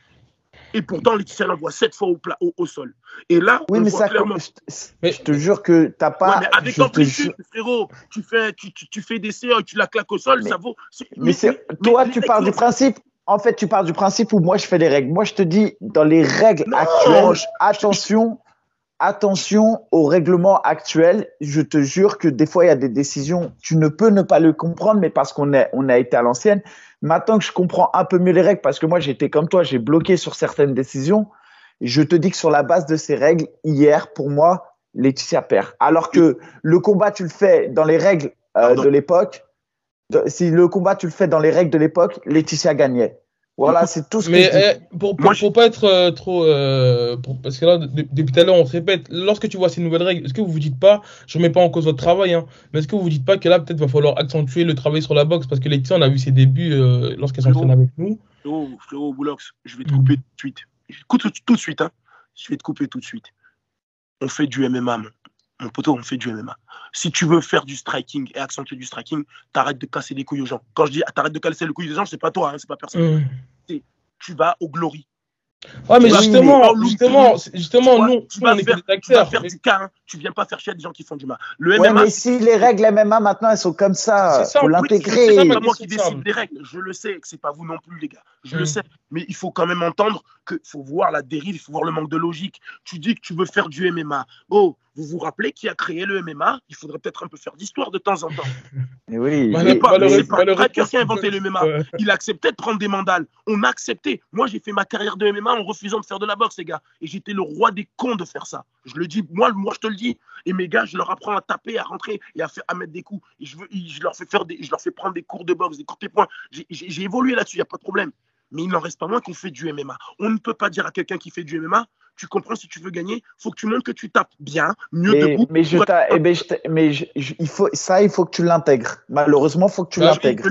Et pourtant, Laetitia l'envoie sept fois au, pla- au, au sol. Et là, Oui, on mais voit ça, clairement. je, te- Mais- je te jure que t'as pas. Ouais, mais avec te amplitude, jure- frérot, tu fais, tu, tu, tu fais des séances, tu la claques au sol, Mais- ça vaut. Mais c'est toi, tu pars du principe. En fait, tu pars du principe où moi je fais les règles. Moi, je te dis dans les règles Non, actuelles, je- attention, attention au règlement actuel. Je te jure que des fois il y a des décisions, tu ne peux ne pas le comprendre, mais parce qu'on on a été à l'ancienne. Maintenant que je comprends un peu mieux les règles, parce que moi j'étais comme toi, j'ai bloqué sur certaines décisions. Je te dis que sur la base de ces règles, hier, pour moi, Laetitia perd. Alors que le combat, tu le fais dans les règles euh, de l'époque. Si le combat, tu le fais dans les règles de l'époque, Laetitia gagnait. Voilà, c'est tout ce que Mais je dis. eh, pour, pour, Moi, je- pour pas être euh, trop. euh, pour- parce que là, de- depuis tout à l'heure, on se répète. Lorsque tu vois ces nouvelles règles, est-ce que vous vous dites pas, je remets pas en cause votre travail, hein, mais est-ce que vous vous dites pas que là, peut-être va falloir accentuer le travail sur la boxe? Parce que Laetitia, on a vu ses débuts euh, lorsqu'elle s'entraîne avec nous. Frérot, frérot Boulox, je vais te couper tout de suite. Écoute tout, tout de suite, hein. Je vais te couper tout de suite. On fait du MMA, mon, mon poteau, on fait du MMA. Si tu veux faire du striking et accentuer du striking, t'arrêtes de casser les couilles aux gens. Quand je dis t'arrêtes de casser les couilles aux gens, c'est pas toi, hein, c'est pas personne. Hum. Tu vas au glory. Ouais, mais Tu justement, justement, justement, Tu vas- nous, tu nous, vas on faire- que des Tu vas acteurs. faire mais- du cas, hein. tu viens pas faire chier des gens qui font du mal. Le Ouais, MMA, mais si les règles MMA maintenant elles sont comme ça, C'est ça, faut oui, l'intégrer. C'est pas moi qui décide des règles. Je le sais que c'est pas vous non plus, les gars. Je le Mm. sais. Mais il faut quand même entendre qu'il faut voir la dérive, il faut voir le manque de logique. Tu dis que tu veux faire du MMA. Oh, vous vous rappelez qui a créé le MMA Il faudrait peut-être un peu faire d'histoire de temps en temps. Mais oui, Malheureux- C'est pas, pas malheureux- Striker qui a inventé le MMA. Ouais. Il a accepté de prendre des mandales. On a accepté. Moi, j'ai fait ma carrière de MMA en refusant de faire de la boxe, les gars. Et j'étais le roi des cons de faire ça. Je le dis, moi, moi, je te le dis. Et mes gars, je leur apprends à taper, à rentrer et à, faire, à mettre des coups. Et je, veux, je, leur fais faire des, je leur fais prendre des cours de boxe, des cours de points. J'ai évolué là-dessus, il n'y a pas de problème. Mais il n'en reste pas moins qu'on fait du MMA. On ne peut pas dire à quelqu'un qui fait du MMA, tu comprends, si tu veux gagner, faut que tu montres que tu tapes bien, mieux mais, debout. mais je eh ben, je mais je- je- il faut ça, il faut que tu l'intègres. Malheureusement, il faut que tu Bah, l'intègres.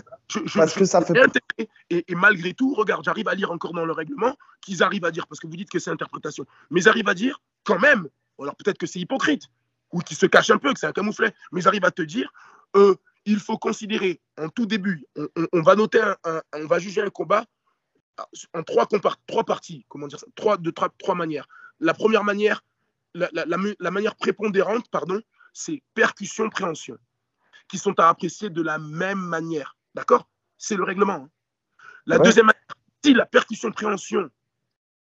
Parce que ça fait et. Et, et malgré tout, regarde, j'arrive à lire encore dans le règlement qu'ils arrivent à dire, parce que vous dites que c'est interprétation, mais ils arrivent à dire quand même, alors peut-être que c'est hypocrite, ou qu'ils se cachent un peu, que c'est un camouflet, mais ils arrivent à te dire, euh, il faut considérer en tout début, on, on- on va noter, un, un- on va juger un combat en trois, trois parties, comment dire ça, trois, de trois, trois manières. La première manière, la, la- la mu- la manière prépondérante, pardon, c'est percussion, préhension, qui sont à apprécier de la même manière. D'accord? C'est le règlement. hein. La Ouais. deuxième manière, Si la percussion-préhension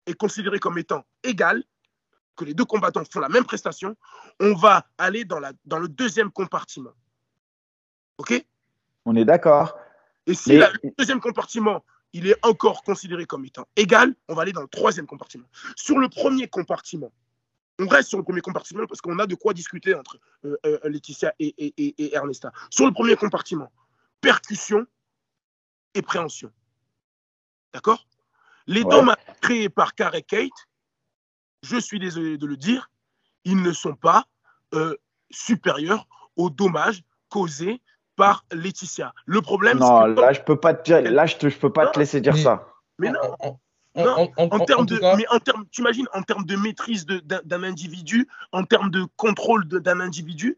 est considérée comme étant égale, que les deux combattants font la même prestation, on va aller dans, la, dans le deuxième compartiment. OK? On est d'accord. Et si le deuxième compartiment, il est encore considéré comme étant égal, on va aller dans le troisième compartiment. Sur le premier compartiment, on reste sur le premier compartiment parce qu'on a de quoi discuter entre euh, euh, Laetitia et, et, Ernesta. Sur le premier compartiment, percussion et préhension. D'accord? Les dommages créés par Carey Kate, je suis désolé de le dire, ils ne sont pas euh, supérieurs aux dommages causés par Laetitia. Le problème, non, là je peux pas te là je, peux pas te laisser dire ça. Mais non. en, termes de, mais en termes, tu imagines en termes de maîtrise d'un individu, en termes de contrôle d'un individu,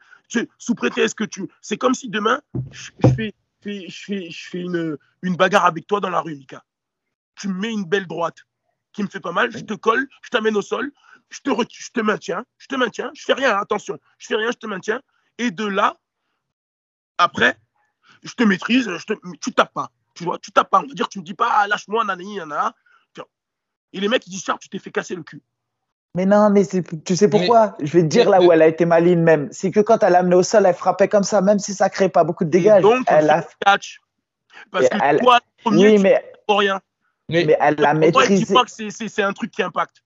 sous prétexte que tu, c'est comme si demain je, fais, je fais, je fais une, une bagarre avec toi dans la rue, Mika. Tu me mets une belle droite qui me fait pas mal, je te colle, je t'amène au sol, je te, je te maintiens, je te maintiens, je fais rien, attention, je fais rien, je te maintiens, et de là, après, je te maîtrise, je te, tu tapes pas. Tu vois, tu tapes pas. On va dire, tu me dis pas, ah, lâche-moi, nanani, nanana. Et les mecs, ils disent, Charles, tu t'es fait casser le cul. Mais non, mais tu sais pourquoi? Je vais te dire là où elle a été maligne même. C'est que quand elle l'a amené au sol, elle frappait comme ça, même si ça crée pas beaucoup de dégâts. Donc, elle a catch. Parce que elle... toi, premier, oui, mais... pour rien. Mais, elle a maîtrisé. Dis pas que c'est un truc qui impacte.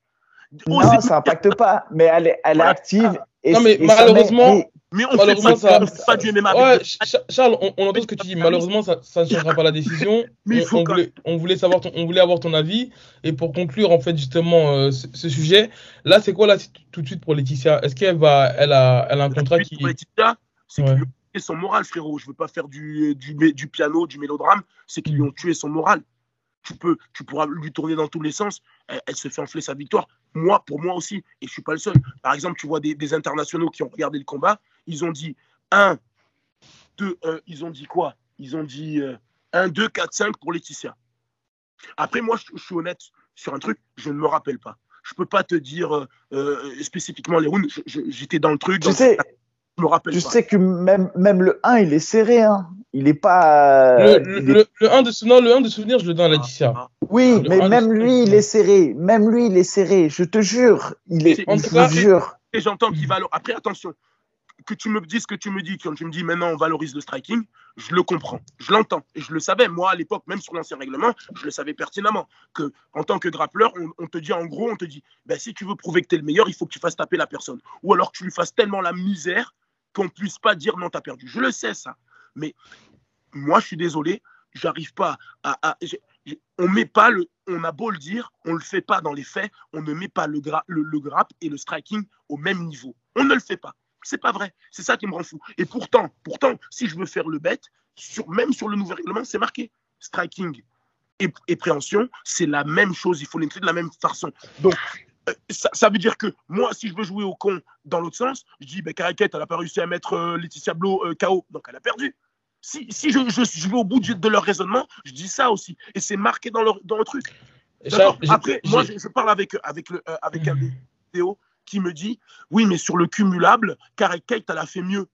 non, ça impacte pas, mais elle est, elle est active. Et, non, mais malheureusement, mais on ne fait ça, pas du MMA. Ouais, Charles, on, on, entend ce que tu dis. Malheureusement, ça, ça ne changera pas la décision. Mais on, on, voulait, on, voulait, savoir ton, on voulait avoir ton avis. Et pour conclure, en fait, justement, euh, ce, ce, sujet, là, c'est quoi là tout de suite pour Laetitia? Est-ce qu'elle va, elle a, elle a un contrat qui. Pour Laetitia, c'est ouais. qu'ils lui ont tué son moral, frérot. Je veux pas faire du, du, du piano, du mélodrame. C'est qu'ils lui ont tué son moral tu peux, tu pourras lui tourner dans tous les sens. Elle, se fait enfler sa victoire. Moi, pour moi aussi, et je suis pas le seul. Par exemple, tu vois des, des internationaux qui ont regardé le combat, ils ont dit 1, 2, euh, ils ont dit quoi? Ils ont dit 1, 2, 4, 5 pour Laetitia. Après, moi, je, je, suis honnête sur un truc, je ne me rappelle pas. Je peux pas te dire euh, euh, spécifiquement les rounds. J'étais dans le truc. Je sais. Je me rappelle. Je pas. sais que même, même le 1, il est serré. Hein. Il est pas. Le, le, est... le, 1 de, non, le 1 de souvenir, je le donne à Laetitia. Ah, oui, mais même lui, il est serré. Même lui, il est serré. Je te jure. Il est. En tout cas, jure. Et j'entends qu'il va. Après, attention. Que tu me dises ce que tu me dis, quand tu me dis maintenant on valorise le striking, je le comprends, je l'entends et je le savais. Moi, à l'époque, même sur l'ancien règlement, je le savais pertinemment que en tant que grappleur, on, on te dit en gros, on te dit, ben, si tu veux prouver que tu es le meilleur, il faut que tu fasses taper la personne, ou alors que tu lui fasses tellement la misère qu'on puisse pas dire non, tu as perdu. Je le sais, ça. Mais moi, je suis désolé, j'arrive pas à. à on met pas le. On a beau le dire, on le fait pas dans les faits, on ne met pas le, gra, le, le grap et le striking au même niveau. On ne le fait pas. C'est pas vrai. C'est ça qui me rend fou. Et pourtant, pourtant, si je veux faire le bet, sur, même sur le nouveau règlement, c'est marqué. Striking et, préhension, c'est la même chose. Il faut les traiter de la même façon. Donc, euh, ça, veut dire que moi, si je veux jouer au con dans l'autre sens, je dis, ben, Caraquette, elle n'a pas réussi à mettre euh, Laetitia Blo euh, KO, donc elle a perdu. Si, si je, je, je, vais au bout de leur raisonnement, je dis ça aussi. Et c'est marqué dans, leur, dans le truc. Après, moi, je, je, parle avec, avec, le, euh, avec un vidéo qui me dit, oui, mais sur le cumulable, Caraquette, elle a fait mieux.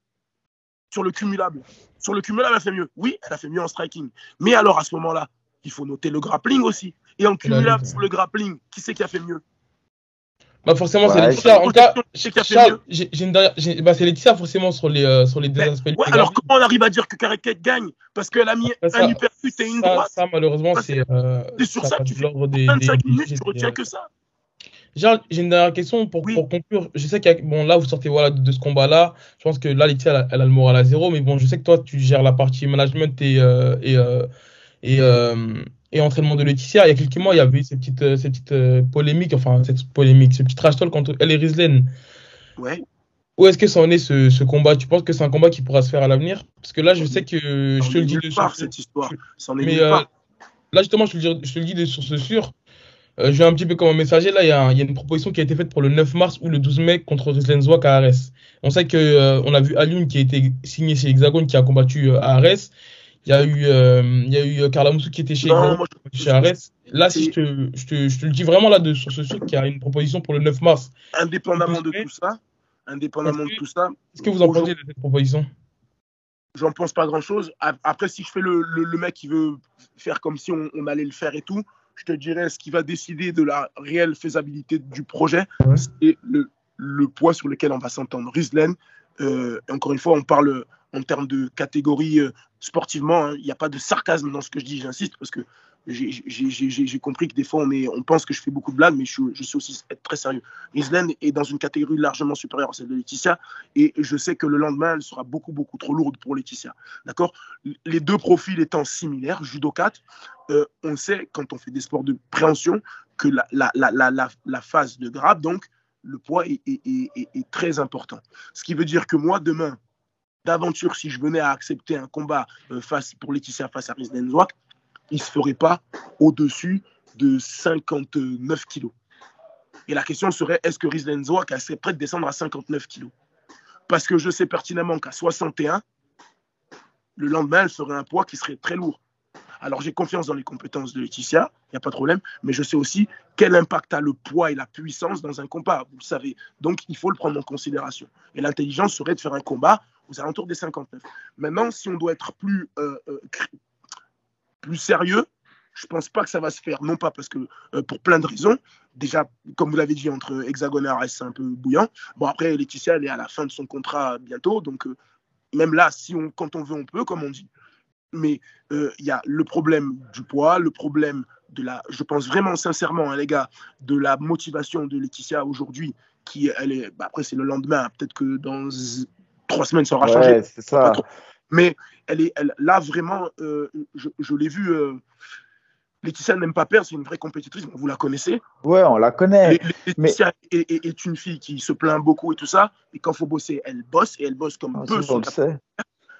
Sur le cumulable. Sur le cumulable, elle a fait mieux. Oui, elle a fait mieux en striking. Mais alors, à ce moment-là, il faut noter le grappling aussi. Et en cumulable, sur le grappling, qui c'est qui a fait mieux? Bah forcément, ouais, c'est Laetitia. En tout cas, Charles, j'ai une dernière. Bah, c'est Laetitia forcément sur les, euh, sur les deux aspects. Ouais, alors comment on arrive à dire que Caraquette gagne? Parce qu'elle a mis ça, un hypercut et une ça, droite. Ça, malheureusement, c'est. Euh, sur ça, ça tu fais 25 minutes, tu retiens que ça. Charles, j'ai une dernière question pour, oui. pour conclure. Je sais que bon, là, vous sortez voilà, de, de ce combat-là. Je pense que là, Laetitia, elle, elle, a le moral à zéro. Mais bon, je sais que toi, tu gères la partie management et. Euh, et, euh, et euh, et entraînement de Laetitia. Il y a quelques mois, il y avait eu ces petites, euh, ces petites euh, polémiques, enfin, cette polémique, ce petit trash talk entre elle et Rizlen. Ouais. Où est-ce que ça en est ce, ce combat? Tu penses que c'est un combat qui pourra se faire à l'avenir? Parce que là, je sais que je te le dis de part, cette histoire. Ça mais euh, là, justement, je te le dis, je te le dis de source sûre. Euh, je vais un petit peu comme un messager. Là, il y, a, il y, a, une proposition qui a été faite pour le 9 mars ou le 12 mai contre Rizlen Zouak à Arès. On sait que euh, on a vu Alioun qui a été signé chez Hexagone, qui a combattu à Arès. Il y a eu, euh, il y a eu Carla Moussou qui était chez, non, moi, chez Arès. Là, si je te, je, te, je te le dis vraiment là de, sur ce truc, qu'il y a une proposition pour le 9 mars. Indépendamment de tout ça, indépendamment de tout ça. Qu'est-ce que vous en pensez de cette proposition? J'en pense pas grand chose. Après, si je fais le, le, le, mec qui veut faire comme si on, on allait le faire et tout, je te dirais, ce qui va décider de la réelle faisabilité du projet, Ouais. c'est le, le poids sur lequel on va s'entendre. Rislen, euh, encore une fois, on parle en termes de catégorie euh, sportivement. hein. Il n'y a pas de sarcasme dans ce que je dis, j'insiste, parce que j'ai- compris que des fois, on, pense que je fais beaucoup de blagues, mais je, je suis aussi être très sérieux. Rislen est dans une catégorie largement supérieure à celle de Laetitia, et je sais que le lendemain, elle sera beaucoup, beaucoup trop lourde pour Laetitia. D'accord? Les deux profils étant similaires, judo 4, euh, on sait, quand on fait des sports de préhension, que la, phase de grab, donc, le poids est très important. Ce qui veut dire que moi, demain, d'aventure, si je venais à accepter un combat euh, face, pour Laetitia face à Zouak, il ne se ferait pas au-dessus de 59 kilos. Et la question serait, est-ce que Rislen Zouak serait prêt de descendre à 59 kilos? Parce que je sais pertinemment qu'à 61, le lendemain, elle ferait un poids qui serait très lourd. Alors j'ai confiance dans les compétences de Laetitia, il n'y a pas de problème, mais je sais aussi quel impact a le poids et la puissance dans un combat, vous le savez. Donc il faut le prendre en considération. Et l'intelligence serait de faire un combat aux alentours des 59. Maintenant, si on doit être plus, euh, euh, plus sérieux, je ne pense pas que ça va se faire, non pas parce que, euh, pour plein de raisons. Déjà, comme vous l'avez dit, entre Hexagone et Arès, c'est un peu bouillant. Bon, après, Laetitia, elle est à la fin de son contrat bientôt, donc même là, si on, quand on veut, on peut, comme on dit. Mais il y a le problème du poids, le problème de la, je pense vraiment sincèrement, hein, les gars, de la motivation de Laetitia aujourd'hui, qui, elle est, bah, après, c'est le lendemain, peut-être que dans trois semaines, ouais, c'est ça. Mais elle est, elle, là, vraiment, euh, je, je l'ai vu. Euh, Laetitia n'aime pas perdre, c'est une vraie compétitrice, vous la connaissez. Ouais, on la connaît. Laetitia mais... est, est, est, une fille qui se plaint beaucoup et tout ça, et quand il faut bosser, elle bosse et elle bosse comme Ah, peu. on le sait.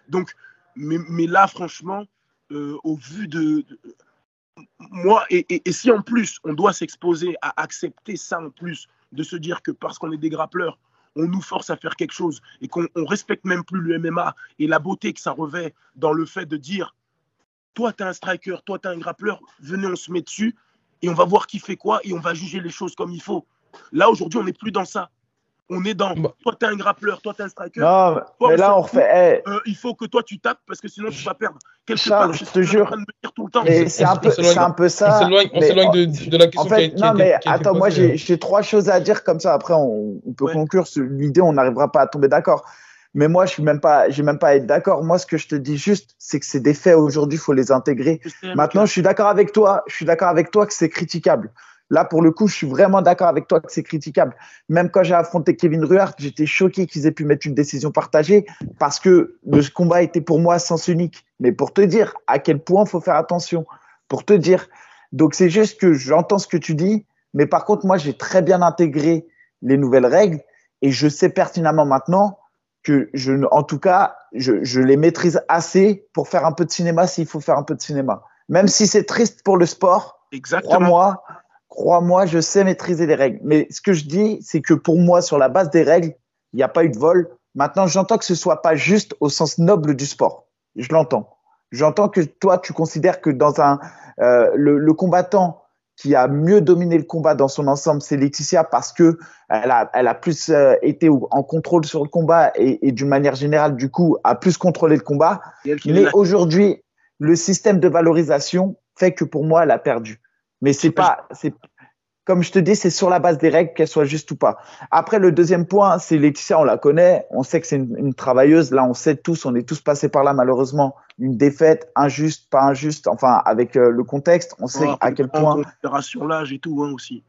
Donc, mais, mais, là, franchement, euh, au vu de, de moi, et, et, et, si en plus on doit s'exposer à accepter ça en plus, de se dire que parce qu'on est des grappleurs, on nous force à faire quelque chose et qu'on respecte même plus le MMA et la beauté que ça revêt dans le fait de dire toi, tu es un striker, toi, tu es un grappleur, venez, on se met dessus et on va voir qui fait quoi et on va juger les choses comme il faut. Là, aujourd'hui, on n'est plus dans ça. On est dans bah. toi, tu es un grappleur, toi, tu es un striker. Non, toi, mais là, on refait. Hey. Euh, il faut que toi, tu tapes parce que sinon, tu vas perdre. Quelque Charles, part, je te jure. C'est un, peu, un peu ça. On s'éloigne de, de, la question. En fait, qui a, non, qui a, mais qui a attends, moi, j'ai trois choses à dire comme ça. Après, on, on peut ouais. conclure sur l'idée, on n'arrivera pas à tomber d'accord. Mais moi, je suis même pas, j'ai même pas à être d'accord. Moi, ce que je te dis juste, c'est que c'est des faits aujourd'hui, il faut les intégrer. Maintenant, je suis d'accord avec toi. Je suis d'accord avec toi que c'est critiquable. Là, pour le coup, je suis vraiment d'accord avec toi que c'est critiquable. Même quand j'ai affronté Kevin Ruhart, j'étais choqué qu'ils aient pu mettre une décision partagée parce que le combat était pour moi sens unique. Mais pour te dire à quel point il faut faire attention, pour te dire. Donc, c'est juste que j'entends ce que tu dis, mais par contre, moi, j'ai très bien intégré les nouvelles règles et je sais pertinemment maintenant que je, en tout cas, je, je les maîtrise assez pour faire un peu de cinéma s'il faut faire un peu de cinéma. Même si c'est triste pour le sport, crois-moi, crois-moi, je sais maîtriser les règles. Mais ce que je dis, c'est que pour moi, sur la base des règles, il n'y a pas eu de vol. Maintenant, j'entends que ce soit pas juste au sens noble du sport. Je l'entends. J'entends que toi, tu considères que dans un euh, le, le, combattant qui a mieux dominé le combat dans son ensemble, c'est Laetitia parce que elle a, elle a plus euh, été en contrôle sur le combat et, et d'une manière générale, du coup, a plus contrôlé le combat. Mais aujourd'hui, le système de valorisation fait que pour moi, elle a perdu. Mais c'est pas, c'est comme je te dis, c'est sur la base des règles, qu'elles soient justes ou pas. Après, le deuxième point, c'est Laetitia, on la connaît, on sait que c'est une, une, travailleuse. Là, on sait tous, on est tous passés par là, malheureusement. Une défaite, injuste, pas injuste, enfin, avec euh, le contexte, on sait ouais, à quel point. Considération l'âge et tout, hein, aussi.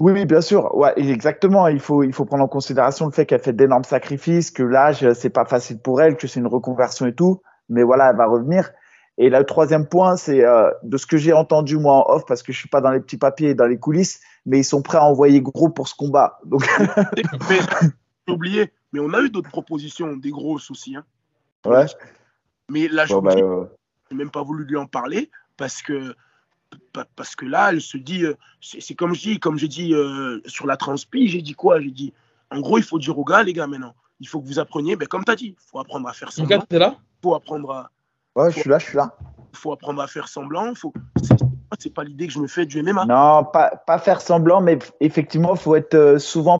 Oui, oui, bien sûr. Ouais, exactement. Il faut, il faut prendre en considération le fait qu'elle fait d'énormes sacrifices, que l'âge, c'est pas facile pour elle, que c'est une reconversion et tout. Mais voilà, elle va revenir. Et le troisième point, c'est euh, de ce que j'ai entendu moi en off, parce que je suis pas dans les petits papiers et dans les coulisses, mais ils sont prêts à envoyer gros pour ce combat. Donc... j'ai oublié, mais on a eu d'autres propositions, des grosses aussi. Hein. Ouais. Mais là, je bon, n'ai bah, euh... même pas voulu lui en parler parce que parce que là, elle se dit, euh, c'est comme je dis, comme j'ai dit euh, sur la transpi, j'ai dit quoi? J'ai dit, en gros, il faut dire aux gars, les gars, maintenant, il faut que vous appreniez, ben, comme tu as dit, il faut apprendre à faire semblant. Tu es là? Il faut apprendre à. Ouais, je suis là, je suis là. Il faut apprendre à faire semblant. Faut... C'est pas l'idée que je me fais du MMA. Non, pas, pas faire semblant, mais effectivement, il faut être euh, souvent